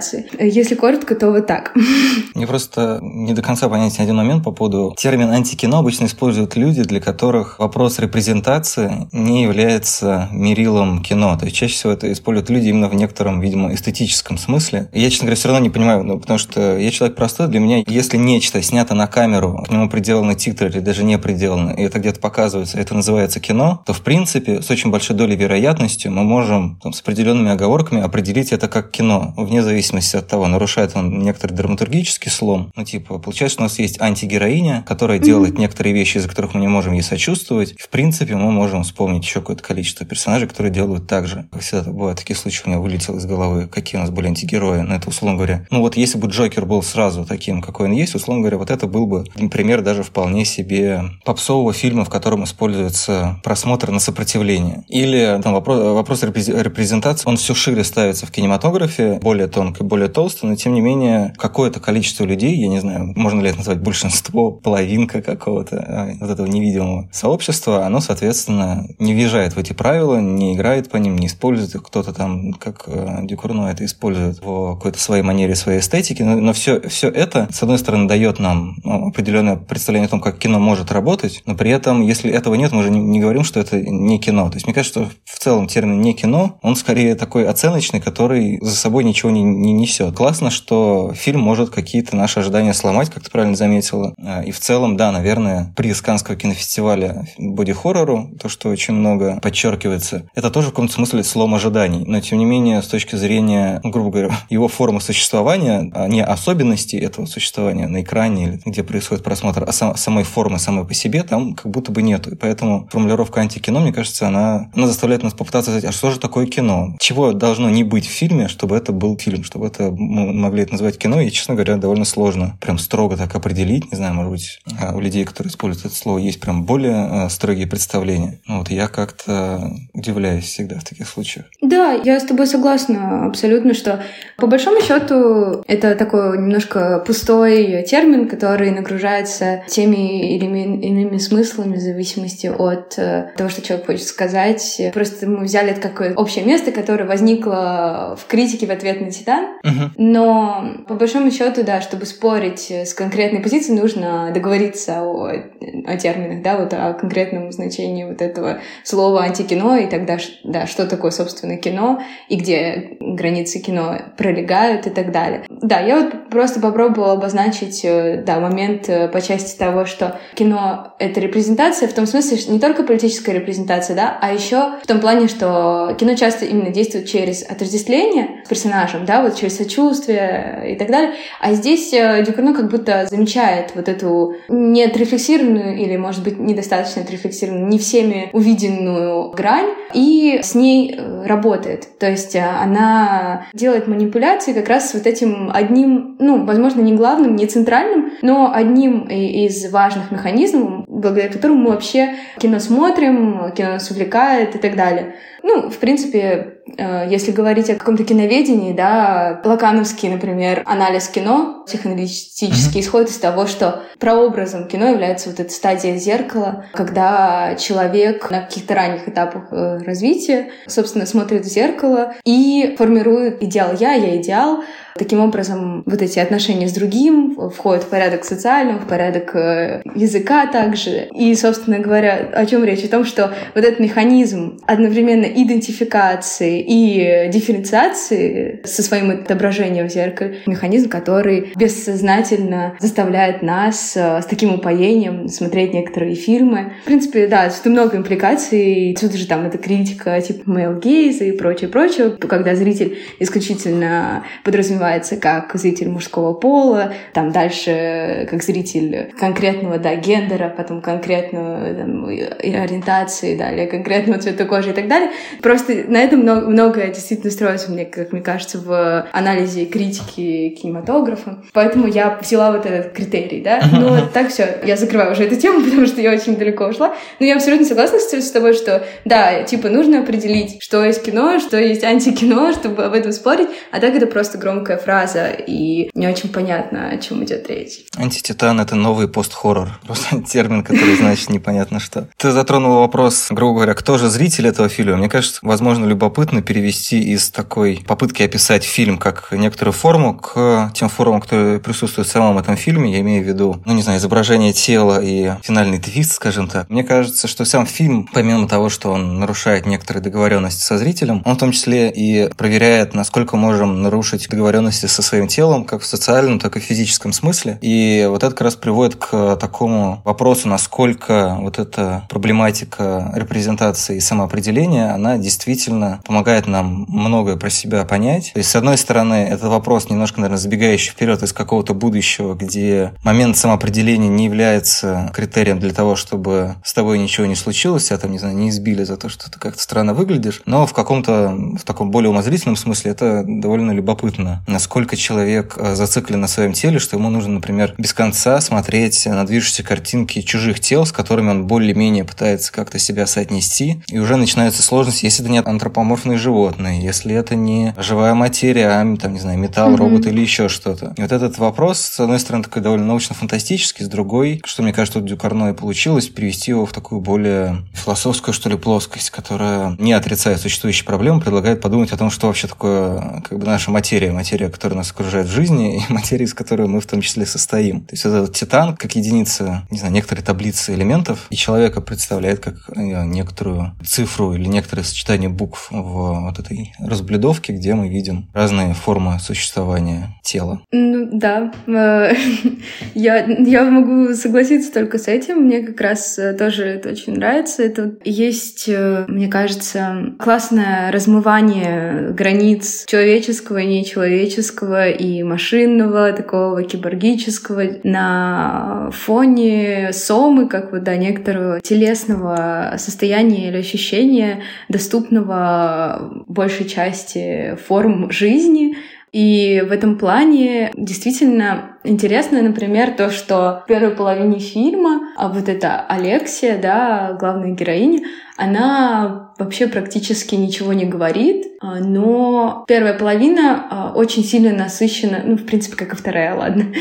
репрезентации. Если коротко, то вот так. [LAUGHS] Мне просто не до конца понятен один момент по поводу термин антикино обычно используют люди, для которых вопрос репрезентации не является мерилом кино. То есть чаще всего это используют люди именно в некотором, видимо, эстетическом смысле. Я, честно говоря, все равно не понимаю, ну, потому что я человек простой, для меня, если нечто снято на камеру, к нему приделаны титры или даже не приделаны, и это где-то показывается, это называется кино, то, в принципе, с очень большой долей вероятностью мы можем там, с определенными оговорками определить это как кино, вне зависимости от того, нарушает он некоторый драматургический слом. Ну, типа, получается, у нас есть антигероиня, которая mm-hmm. делает некоторые вещи, из-за которых мы не можем ей сочувствовать. В принципе, мы можем вспомнить еще какое-то количество персонажей, которые делают так же. Как всегда бывают такие случаи, у меня вылетело из головы, какие у нас были антигерои. Ну, это, условно говоря, ну вот если бы Джокер был сразу таким, какой он есть, условно говоря, вот это был бы пример даже вполне себе попсового фильма, в котором используется просмотр на сопротивление. Или там вопрос, вопрос репрезентации, он все шире ставится в кинематографе, более тонко, более толсто, но тем не менее какое-то количество людей, я не знаю, можно ли это назвать большинство, половинка какого-то а, вот этого невидимого сообщества, оно, соответственно, не въезжает в эти правила, не играет по ним, не использует их. Кто-то там, как э, Дюкурно, это использует в какой-то своей манере, своей эстетике, но, но все, все это, с одной стороны, дает нам ну, определенное представление о том, как кино может работать, но при этом, если этого нет, мы же не, не говорим, что это не кино. То есть мне кажется, что в целом термин не кино, он скорее такой оценочный, который за собой ничего не, не несет. Классно, что фильм может какие-то наши ожидания сломать, как ты правильно заметила. А, и в целом, да, наверное, приз Канского кинофестиваля боди-хоррору, то, что очень много подчеркивается, это тоже в каком-то смысле слом ожиданий. Но, тем не менее, с точки зрения, грубо говоря, [LAUGHS] его формы существования, а не особенности этого существования на экране, или где происходит просмотр, а сам, самой формы самой по себе, там как будто бы нету. И поэтому формулировка антикино, мне кажется, она, она заставляет нас попытаться сказать, а что же такое кино? Чего должно не быть в фильме, чтобы это был фильм, чтобы это мы могли это назвать кино? И, честно говоря, довольно сложно прям строго так определить. Не знаю, может быть, а, у людей, которые используют это слово, есть прям более а, строгие представления. Ну, вот я как-то удивляюсь всегда в таких случаях. Да, я с тобой согласна абсолютно, что по большому счету это такой немножко пустой термин, который нагружается теми или иными смыслами в зависимости от э, того, что человек хочет сказать. Просто мы взяли это как общее место, которое возникло в критике в ответ на Титан. Uh-huh. Но по большому счету, да, чтобы спорить с конкретной позицией, нужно договориться о, о терминах, да, вот о конкретном значении вот этого слова антикино, и тогда, да, что такое, собственно, кино, и где границы кино пролегают и так далее. Да, я вот просто попробовала обозначить, э, да, момент э, по части того, что кино — это репрезентация, в том смысле, что не только политическая репрезентация, да, а еще в том плане, что кино часто именно действует через отождествление с персонажем, да, вот через сочувствие и так далее. А здесь э, Дюкарно как будто замечает вот эту неотрефлексированную или, может быть, недостаточно отрефлексированную, не всеми увиденную грань, и с ней работает. То есть она делает манипуляции как раз с вот этим одним, ну, возможно, не главным, не центральным, но одним из важных механизмов благодаря которому мы вообще кино смотрим, кино нас увлекает и так далее. Ну, в принципе, э, если говорить о каком-то киноведении, да, лакановский, например, анализ кино, психоаналитический, mm-hmm. исходит из того, что прообразом кино является вот эта стадия зеркала, когда человек на каких-то ранних этапах э, развития, собственно, смотрит в зеркало и формирует идеал «я», «я идеал», Таким образом, вот эти отношения с другим входят в порядок социального, в порядок э, языка также. И, собственно говоря, о чем речь? О том, что вот этот механизм одновременно идентификации и дифференциации со своим отображением в зеркале, механизм, который бессознательно заставляет нас э, с таким упоением смотреть некоторые фильмы. В принципе, да, тут много импликаций. Тут же там эта критика типа male gaze и прочее, прочее, когда зритель исключительно подразумевает воспринимается как зритель мужского пола, там дальше как зритель конкретного, да, гендера, потом конкретного там, ориентации, далее конкретного цвета кожи и так далее. Просто на этом много, многое действительно строится, мне, как мне кажется, в анализе критики кинематографа. Поэтому я взяла вот этот критерий, да. Но ну, так все, я закрываю уже эту тему, [LAUGHS] потому что я очень далеко ушла. Но я абсолютно согласна с тобой, что да, типа нужно определить, что есть кино, что есть антикино, чтобы об этом спорить, а так это просто громкая фраза, и не очень понятно, о чем идет речь. Антититан — это новый пост-хоррор. [LAUGHS] Просто термин, который значит непонятно что. Ты затронул вопрос, грубо говоря, кто же зритель этого фильма? Мне кажется, возможно, любопытно перевести из такой попытки описать фильм как некоторую форму к тем формам, которые присутствуют в самом этом фильме. Я имею в виду, ну, не знаю, изображение тела и финальный твист, скажем так. Мне кажется, что сам фильм, помимо того, что он нарушает некоторые договоренности со зрителем, он в том числе и проверяет, насколько можем нарушить договоренности договоренности со своим телом, как в социальном, так и в физическом смысле. И вот это как раз приводит к такому вопросу, насколько вот эта проблематика репрезентации и самоопределения, она действительно помогает нам многое про себя понять. То есть, с одной стороны, это вопрос немножко, наверное, забегающий вперед из какого-то будущего, где момент самоопределения не является критерием для того, чтобы с тобой ничего не случилось, тебя там, не знаю, не избили за то, что ты как-то странно выглядишь, но в каком-то, в таком более умозрительном смысле это довольно любопытно насколько человек э, зациклен на своем теле, что ему нужно, например, без конца смотреть на движущиеся картинки чужих тел, с которыми он более-менее пытается как-то себя соотнести. И уже начинаются сложности, если это не антропоморфные животные, если это не живая материя, а, там, не знаю, металл, mm-hmm. робот или еще что-то. И вот этот вопрос, с одной стороны, такой довольно научно-фантастический, с другой, что, мне кажется, у Дюкарно и получилось, перевести его в такую более философскую, что ли, плоскость, которая не отрицает существующие проблемы, предлагает подумать о том, что вообще такое как бы наша материя материя, которая нас окружает в жизни, [LAUGHS] и материя, из которой мы в том числе состоим. То есть вот этот титан, как единица, не знаю, некоторые таблицы элементов, и человека представляет как э, некоторую цифру или некоторое сочетание букв в вот этой разблюдовке, где мы видим разные формы существования тела. Ну да, э, [LAUGHS] я, я могу согласиться только с этим. Мне как раз э, тоже это очень нравится. Это есть, мне кажется, классное размывание границ человеческого и нечеловеческого человеческого и машинного, такого киборгического на фоне сомы, как вот, да, некоторого телесного состояния или ощущения, доступного большей части форм жизни, и в этом плане действительно интересно, например, то, что в первой половине фильма а вот эта Алексия, да, главная героиня, она вообще практически ничего не говорит, а, но первая половина а, очень сильно насыщена, ну, в принципе, как и вторая, ладно. [LAUGHS]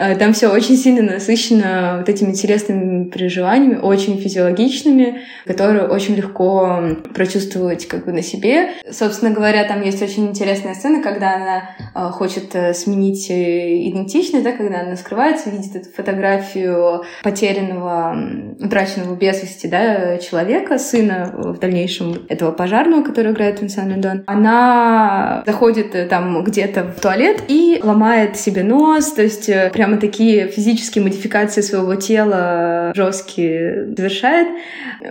А, там все очень сильно насыщено вот этими интересными переживаниями, очень физиологичными, которые очень легко прочувствовать как бы на себе. Собственно говоря, там есть очень интересная сцена, когда она хочет э, сменить э, идентичность, да, когда она скрывается, видит эту фотографию потерянного, утраченного без вести, да, человека, сына в дальнейшем этого пожарного, который играет Винсан Линдон, она заходит э, там где-то в туалет и ломает себе нос, то есть э, прямо такие физические модификации своего тела жесткие совершает.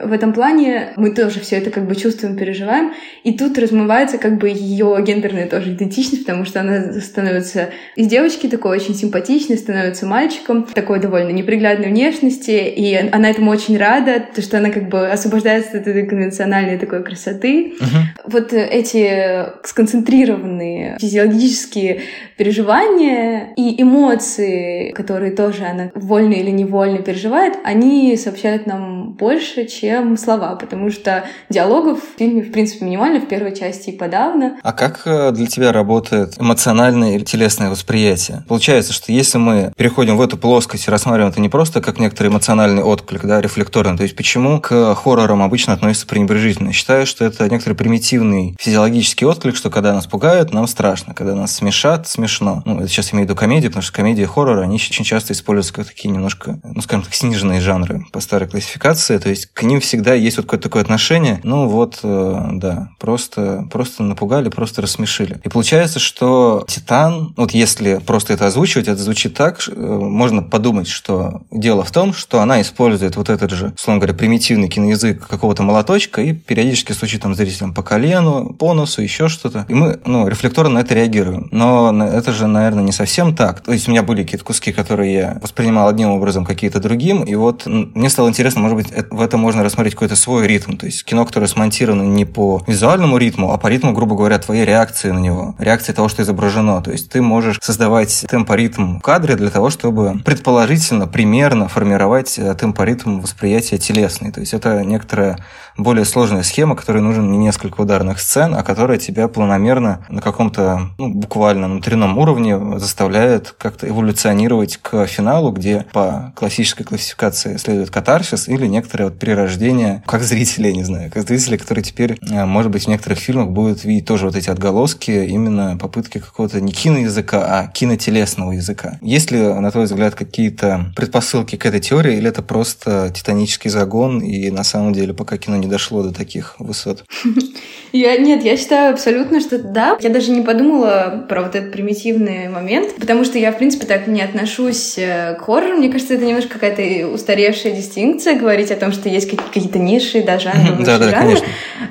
В этом плане мы тоже все это как бы чувствуем, переживаем, и тут размывается как бы ее гендерная тоже идентичность, потому что она становится из девочки такой очень симпатичной, становится мальчиком, такой довольно неприглядной внешности, и она этому очень рада, то, что она как бы освобождается от этой конвенциональной такой красоты. Угу. Вот эти сконцентрированные физиологические переживания и эмоции, которые тоже она вольно или невольно переживает, они сообщают нам больше, чем слова, потому что диалогов в фильме, в принципе, минимально, в первой части и подавно. А как э, для тебя работает эмоциональное или телесное восприятие? Получается, что если мы переходим в эту плоскость и рассматриваем это не просто как некоторый эмоциональный отклик, да, рефлекторный, то есть почему к хоррорам обычно относятся пренебрежительно? Считаю, что это некоторый примитивный физиологический отклик, что когда нас пугают, нам страшно, когда нас смешат, смешно смешно. Ну, это сейчас имею в виду комедию, потому что комедии и хоррор, они очень часто используются как такие немножко, ну, скажем так, сниженные жанры по старой классификации. То есть к ним всегда есть вот какое-то такое отношение. Ну, вот, э, да, просто, просто напугали, просто рассмешили. И получается, что Титан, вот если просто это озвучивать, это звучит так, э, можно подумать, что дело в том, что она использует вот этот же, условно говоря, примитивный киноязык какого-то молоточка и периодически стучит там зрителям по колену, по носу, еще что-то. И мы, ну, рефлекторно на это реагируем. Но это же, наверное, не совсем так. То есть у меня были какие-то куски, которые я воспринимал одним образом, какие-то другим, и вот мне стало интересно, может быть, в этом можно рассмотреть какой-то свой ритм, то есть кино, которое смонтировано не по визуальному ритму, а по ритму, грубо говоря, твоей реакции на него, реакции того, что изображено. То есть ты можешь создавать темпоритм в кадре для того, чтобы предположительно, примерно формировать э, темпоритм восприятия телесный. То есть это некоторая более сложная схема, которой нужен не несколько ударных сцен, а которая тебя планомерно на каком-то, ну, буквально внутреннем уровне заставляет как-то эволюционировать к финалу, где по классической классификации следует катарсис или некоторое вот перерождение, как зрители, не знаю, как зрители, которые теперь, э, может быть, в некоторых фильмах будут видеть тоже вот эти отголоски, именно попытки какого-то не киноязыка, а кинотелесного языка. Есть ли, на твой взгляд, какие-то предпосылки к этой теории, или это просто титанический загон, и на самом деле пока кино не дошло до таких высот? [LAUGHS] Я, нет, я считаю абсолютно, что да. Я даже не подумала про вот этот примитивный момент, потому что я, в принципе, так не отношусь э, к хоррору. Мне кажется, это немножко какая-то устаревшая дистинкция, говорить о том, что есть какие-то ниши, да, жанры, да, да, конечно.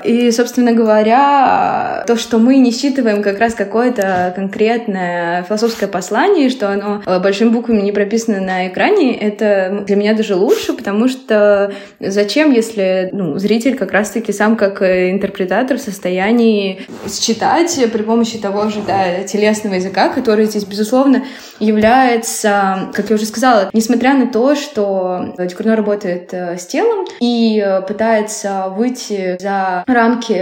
И, собственно говоря, то, что мы не считываем как раз какое-то конкретное философское послание, что оно э, большими буквами не прописано на экране, это для меня даже лучше, потому что зачем, если ну, зритель зритель как раз-таки сам как э, интерпретатор в состоянии считать при помощи того же да, телесного языка, который здесь, безусловно, является, как я уже сказала, несмотря на то, что Декурно работает э, с телом и э, пытается выйти за рамки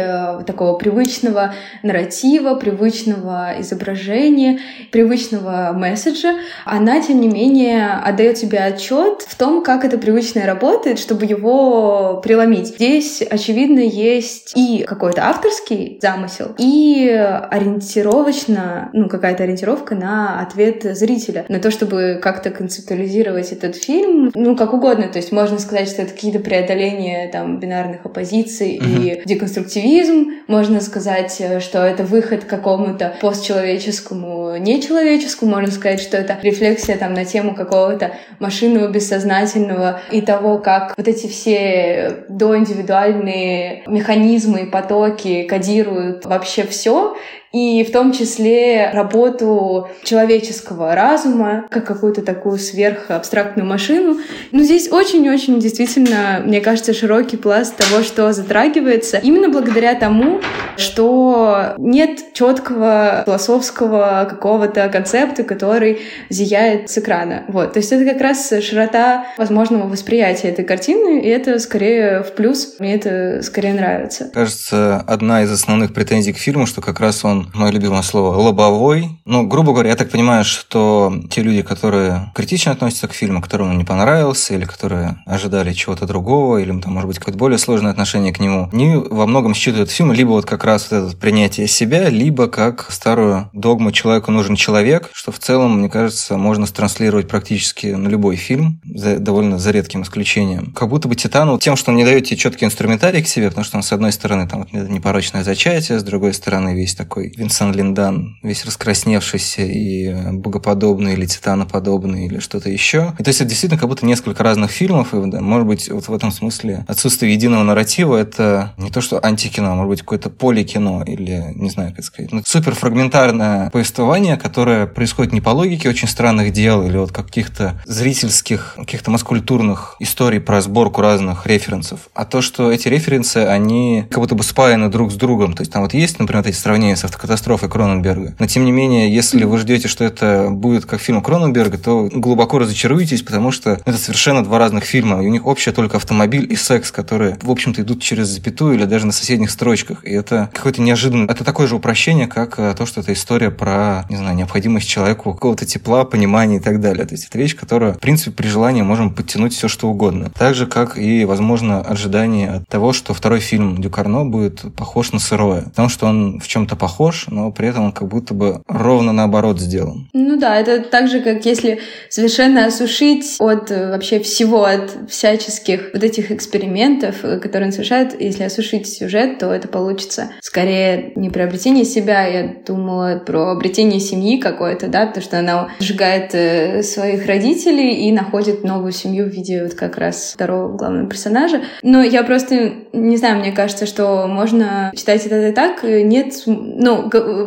такого привычного нарратива, привычного изображения, привычного месседжа, она, тем не менее, отдает себе отчет в том, как это привычное работает, чтобы его преломить. Здесь, очевидно, есть и какой-то авторский замысел, и ориентировочно, ну, какая-то ориентировка на ответ зрителя, на то, чтобы как-то концептуализировать этот фильм, ну, как угодно. То есть можно сказать, что это какие-то преодоления там бинарных оппозиций uh-huh. и деконструктивизм. Можно сказать, что это выход к какому-то постчеловеческому, нечеловеческому. Можно сказать, что это рефлексия там на тему какого-то машинного бессознательного и того, как вот эти все доиндивидуальные индивидуальные механизмы и потоки кодируют вообще все, и в том числе работу человеческого разума, как какую-то такую сверхабстрактную машину. Ну, здесь очень-очень действительно, мне кажется, широкий пласт того, что затрагивается, именно благодаря тому, что нет четкого философского какого-то концепта, который зияет с экрана. Вот. То есть это как раз широта возможного восприятия этой картины, и это скорее в плюс. Мне это скорее нравится. Кажется, одна из основных претензий к фильму, что как раз он мое любимое слово, лобовой. Ну, грубо говоря, я так понимаю, что те люди, которые критично относятся к фильму, которым он не понравился, или которые ожидали чего-то другого, или там, может быть, какое-то более сложное отношение к нему, они во многом считают фильм либо вот как раз вот это принятие себя, либо как старую догму «человеку нужен человек», что в целом, мне кажется, можно транслировать практически на любой фильм, за, довольно за редким исключением. Как будто бы «Титан» вот тем, что он не дает тебе четкий инструментарий к себе, потому что он, с одной стороны, там вот непорочное зачатие, с другой стороны, весь такой Винсан Линдан, весь раскрасневшийся и богоподобный, или титаноподобный, или что-то еще. И то есть это действительно как будто несколько разных фильмов, и, да, может быть, вот в этом смысле отсутствие единого нарратива — это не то, что антикино, а может быть, какое-то поликино, или, не знаю, как сказать, ну, суперфрагментарное повествование, которое происходит не по логике очень странных дел, или вот каких-то зрительских, каких-то маскультурных историй про сборку разных референсов, а то, что эти референсы, они как будто бы спаяны друг с другом. То есть там вот есть, например, эти сравнения с автокатастрофой Кроненберга. Но тем не менее, если вы ждете, что это будет как фильм Кроненберга, то глубоко разочаруетесь, потому что это совершенно два разных фильма. И у них общее только автомобиль и секс, которые, в общем-то, идут через запятую или даже на соседних строчках. И это какое-то неожиданное... Это такое же упрощение, как э, то, что это история про, не знаю, необходимость человеку какого-то тепла, понимания и так далее. То есть это вещь, которую, в принципе, при желании можем подтянуть все, что угодно. Так же, как и, возможно, ожидание от того, что второй фильм Дюкарно будет похож на сырое. Потому что он в чем-то похож, но при этом он как будто бы ровно наоборот сделан. Ну да, это так же, как если совершенно осушить от э, вообще всего, от всяческих вот этих экспериментов, э, которые он совершает, если осушить сюжет, то это получится скорее не приобретение себя, я думала про обретение семьи какой-то, да, потому что она сжигает э, своих родителей и находит новую семью в виде вот как раз второго главного персонажа. Но я просто не знаю, мне кажется, что можно читать это так, нет, ну,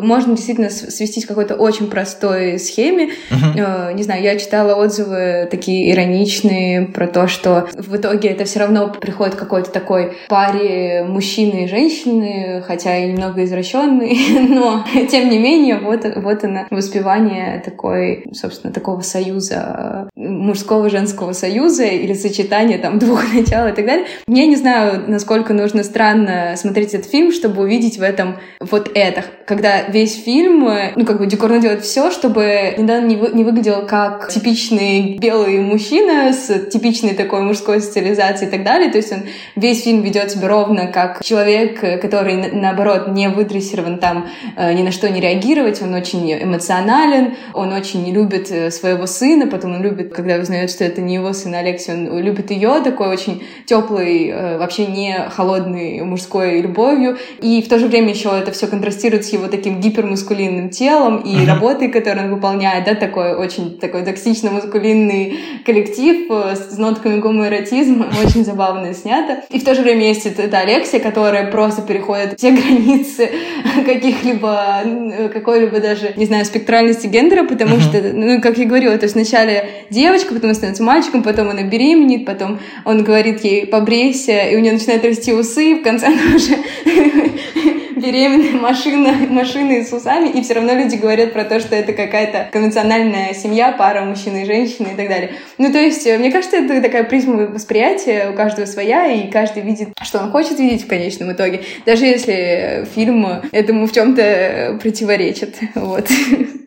можно действительно свестись к какой-то очень простой схеме. Uh-huh. Не знаю, я читала отзывы такие ироничные про то, что в итоге это все равно приходит к какой-то такой паре мужчины и женщины, хотя и немного извращенный, [LAUGHS] но тем не менее вот, вот она воспевание такой, собственно, такого союза, мужского женского союза или сочетание там двух [LAUGHS] начал и так далее. Я не знаю, насколько нужно странно смотреть этот фильм, чтобы увидеть в этом вот это. Когда весь фильм, ну, как бы Дюкорно делает все, чтобы недавно не, вы, не выглядел как типичный белый мужчина с типичной такой мужской социализацией и так далее. То есть он весь фильм ведет себя ровно как человек, который, наоборот, не выдрессирован там э, ни на что не реагировать. Он очень эмоционален, он очень не любит э, своего сына, потом он любит, когда узнает, что это не его сын Алексей, он любит ее, такой очень теплый, э, вообще не холодный мужской любовью. И в то же время еще это все контрастирует с таким гипермускулинным телом и uh-huh. работой, которую он выполняет, да, такой очень такой токсично-мускулинный коллектив э, с нотками гомоэротизма, [LAUGHS] очень забавно снято. И в то же время есть эта Алексия, которая просто переходит все [LAUGHS] границы каких-либо, какой-либо даже, не знаю, спектральности гендера, потому uh-huh. что, ну, как я говорила, то есть вначале девочка, потом становится мальчиком, потом она беременеет, потом он говорит ей побрейся, и у нее начинает расти усы, в конце она уже [LAUGHS] беременная машина, машины с усами, и все равно люди говорят про то, что это какая-то конвенциональная семья, пара мужчины и женщины и так далее. Ну, то есть, мне кажется, это такая призма восприятия, у каждого своя, и каждый видит, что он хочет видеть в конечном итоге, даже если фильм этому в чем-то противоречит. [LAUGHS] Вот.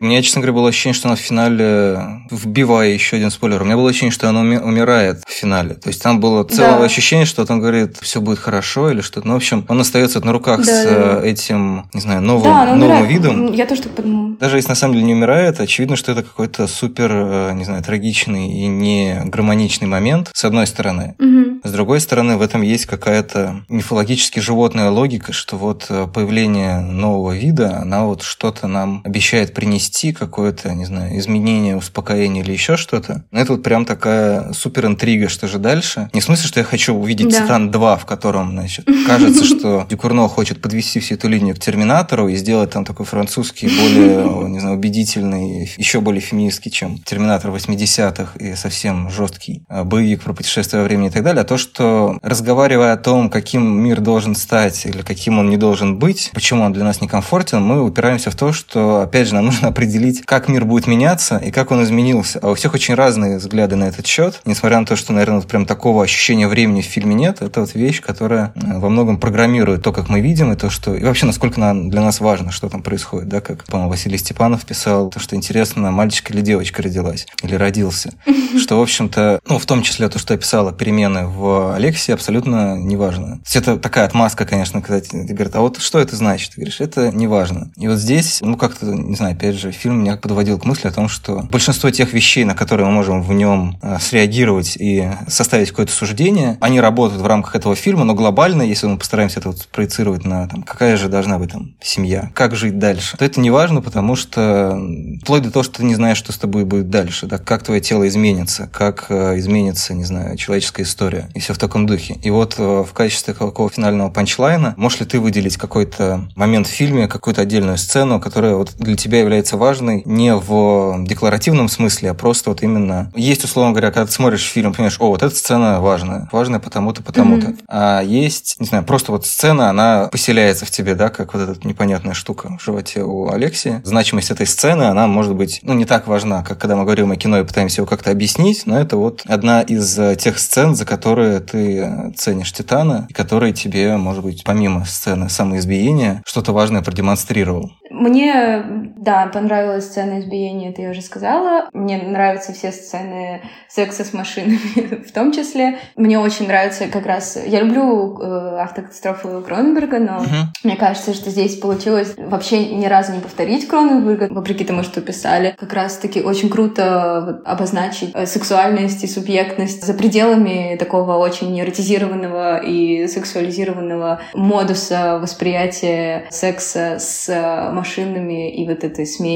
У меня, честно говоря, было ощущение, что она в финале, вбивая еще один спойлер, у меня было ощущение, что она умирает в финале. То есть там было целое да. ощущение, что он говорит, все будет хорошо или что-то. Ну, в общем, он остается на руках да, с да. этим, не знаю, новым, да, новым видом. Я тоже так подумала. Даже если на самом деле не умирает, очевидно, что это какой-то супер, э, не знаю, трагичный и не гармоничный момент, с одной стороны. Угу. С другой стороны, в этом есть какая-то мифологически животная логика, что вот э, появление нового вида, она вот что-то нам обещает принести, какое-то, не знаю, изменение, успокоение или еще что-то. Но это вот прям такая супер интрига, что же дальше. Не в смысле, что я хочу увидеть да. Титан 2, в котором, значит, кажется, что [LAUGHS] Дюкурно хочет подвести всю эту линию к Терминатору и сделать там такой французский, более, не знаю, убедительный, еще более феминистский, чем Терминатор 80-х и совсем жесткий э, боевик про путешествие во времени и так далее то, что разговаривая о том, каким мир должен стать или каким он не должен быть, почему он для нас некомфортен, мы упираемся в то, что, опять же, нам нужно определить, как мир будет меняться и как он изменился. А у всех очень разные взгляды на этот счет. Несмотря на то, что, наверное, вот прям такого ощущения времени в фильме нет, это вот вещь, которая э, во многом программирует то, как мы видим, и то, что... И вообще, насколько для нас важно, что там происходит, да, как, по-моему, Василий Степанов писал, то, что интересно, мальчик или девочка родилась, или родился. [LAUGHS] Что, в общем-то, ну, в том числе то, что я писала, перемены в в Алексе абсолютно неважно. То есть это такая отмазка, конечно, когда тебе говорят, а вот что это значит? Ты говоришь, это неважно. И вот здесь, ну как-то, не знаю, опять же, фильм меня подводил к мысли о том, что большинство тех вещей, на которые мы можем в нем э, среагировать и составить какое-то суждение, они работают в рамках этого фильма, но глобально, если мы постараемся это вот проецировать на там, какая же должна быть там семья, как жить дальше, то это не важно, потому что вплоть до того, что ты не знаешь, что с тобой будет дальше, да, как твое тело изменится, как э, изменится, не знаю, человеческая история, и все в таком духе. И вот э, в качестве какого финального панчлайна, можешь ли ты выделить какой-то момент в фильме, какую-то отдельную сцену, которая вот для тебя является важной не в декларативном смысле, а просто вот именно... Есть, условно говоря, когда ты смотришь фильм, понимаешь, о, вот эта сцена важная, важная потому-то, потому-то. Mm-hmm. А есть, не знаю, просто вот сцена, она поселяется в тебе, да, как вот эта непонятная штука в животе у Алексея. Значимость этой сцены, она может быть, ну, не так важна, как когда мы говорим о кино и пытаемся его как-то объяснить, но это вот одна из э, тех сцен, за которые ты э, ценишь Титана, и которые тебе, может быть, помимо сцены самоизбиения, что-то важное продемонстрировал. Мне, да, понравилась сцена избиения, это я уже сказала. Мне нравятся все сцены секса с машинами [LAUGHS] в том числе. Мне очень нравится как раз... Я люблю э, автокатастрофу Кроненберга, но uh-huh. мне кажется, что здесь получилось вообще ни разу не повторить Кроненберга, вопреки тому, что писали. Как раз-таки очень круто обозначить э, сексуальность и субъектность за пределами такого очень эротизированного и сексуализированного модуса восприятия секса с машинами и вот этой смеси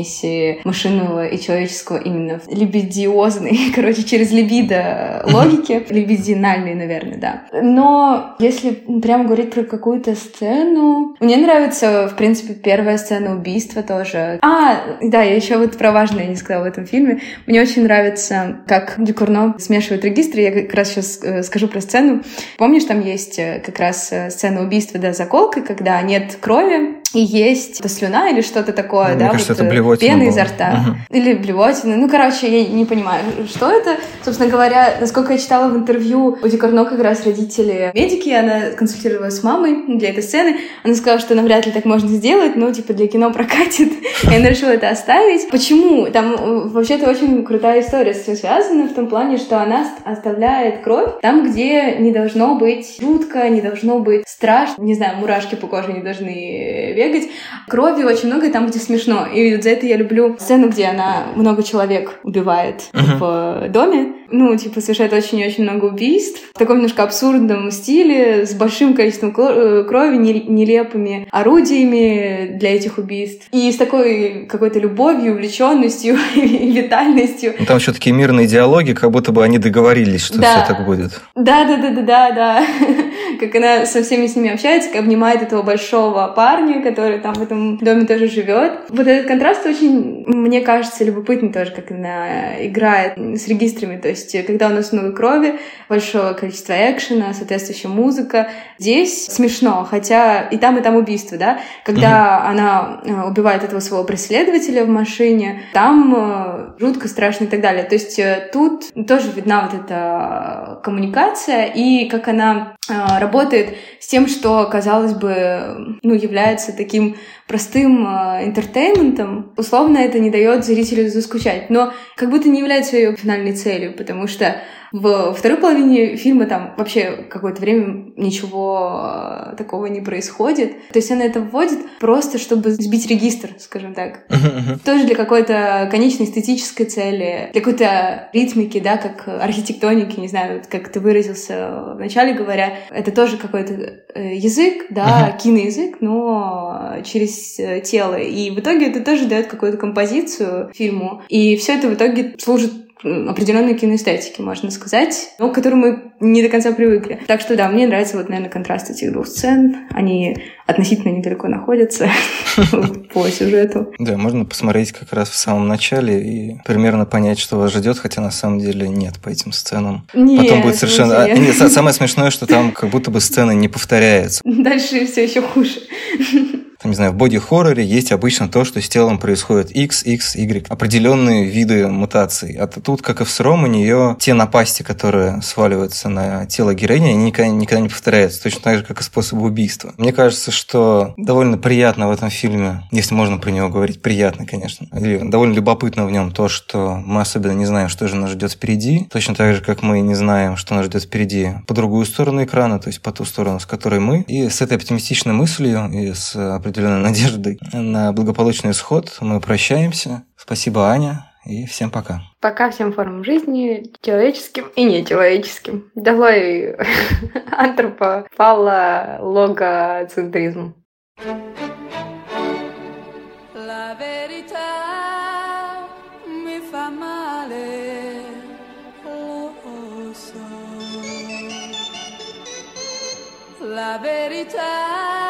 машинного и человеческого именно либидиозной, [LAUGHS] короче, через либидо логики, либидинальной, наверное, да. Но если прямо говорить про какую-то сцену, мне нравится, в принципе, первая сцена убийства тоже. А, да, я еще вот про важное не сказала в этом фильме. Мне очень нравится, как Дюкурно смешивает регистры. Я как раз сейчас э, скажу про сцену. Помнишь, там есть э, как раз э, сцена убийства, да, заколкой, когда нет крови, и есть это слюна или что-то такое, Мне да, кажется, вот, это блевотина пена была. изо рта. Угу. Или блевотина. Ну, короче, я не понимаю, что это. Собственно говоря, насколько я читала в интервью, у Дикарно как раз родители медики, она консультировалась с мамой для этой сцены. Она сказала, что навряд ли так можно сделать, но, типа, для кино [LAUGHS] прокатит. И она решила это оставить. Почему? Там э, вообще-то очень крутая история с этим связана, в том плане, что она оставляет кровь там, где не должно быть жутко, не должно быть страшно, не знаю, мурашки по коже не должны бегать. Крови очень много там, где смешно. И за это я люблю сцену, где она много человек убивает Мгм. в доме. Ну, типа, совершает очень-очень много убийств. В таком немножко абсурдном стиле, с большим количеством э, крови, не- нелепыми орудиями для этих убийств. И с такой какой-то любовью, увлеченностью [LAUGHS] и витальностью. Ну, там еще такие мирные диалоги, как будто бы они договорились, что Да. все так будет. Да, да, да, да, да, да. Как она со всеми с ними общается, обнимает этого большого парня, который там в этом доме тоже живет. Вот этот контраст очень, мне кажется, любопытный тоже, как она играет с регистрами. То есть, когда у нас много крови, большое количество экшена, соответствующая музыка. Здесь смешно, хотя и там, и там убийство, да? Когда она э, убивает этого своего преследователя в машине, там э, жутко, страшно и так далее. То есть э, тут тоже видна вот эта коммуникация и как она работает с тем, что, казалось бы, ну, является таким простым э, интертейментом. Условно это не дает зрителю заскучать, но как будто не является ее финальной целью, потому что в второй половине фильма там вообще какое-то время ничего э, такого не происходит. То есть она это вводит просто, чтобы сбить регистр, скажем так. Тоже для какой-то конечной эстетической цели, для какой-то ритмики, да, как архитектоники, не знаю, как ты выразился вначале говоря, это тоже какой-то э, язык, да, киноязык, но через э, тело. И в итоге это тоже дает какую-то композицию фильму. И все это в итоге служит определенной киноэстетике, можно сказать, но к которой мы не до конца привыкли. Так что да, мне нравится вот, наверное, контраст этих двух сцен. Они относительно недалеко находятся [LAUGHS] по сюжету. Да, можно посмотреть как раз в самом начале и примерно понять, что вас ждет, хотя на самом деле нет по этим сценам. Потом будет совершенно... а, нет. нет, са- [LAUGHS] самое смешное, что там как будто бы сцены не повторяются. Дальше все еще хуже. Не знаю, в боди-хорроре есть обычно то, что с телом происходит X, X, Y, определенные виды мутаций. А тут, как и в Сром, у нее те напасти, которые сваливаются на тело героини, они никогда, никогда не повторяются, точно так же, как и способы убийства. Мне кажется, что довольно приятно в этом фильме, если можно про него говорить, приятно, конечно, или довольно любопытно в нем то, что мы особенно не знаем, что же нас ждет впереди, точно так же, как мы не знаем, что нас ждет впереди по другую сторону экрана, то есть по ту сторону, с которой мы. И с этой оптимистичной мыслью и с определенной надеждой на благополучный исход мы прощаемся. Спасибо, Аня, и всем пока. Пока всем формам жизни, человеческим и нечеловеческим. Давай [LAUGHS] антропофаллогоцентризм. La verità mi fa male, lo so. La verità.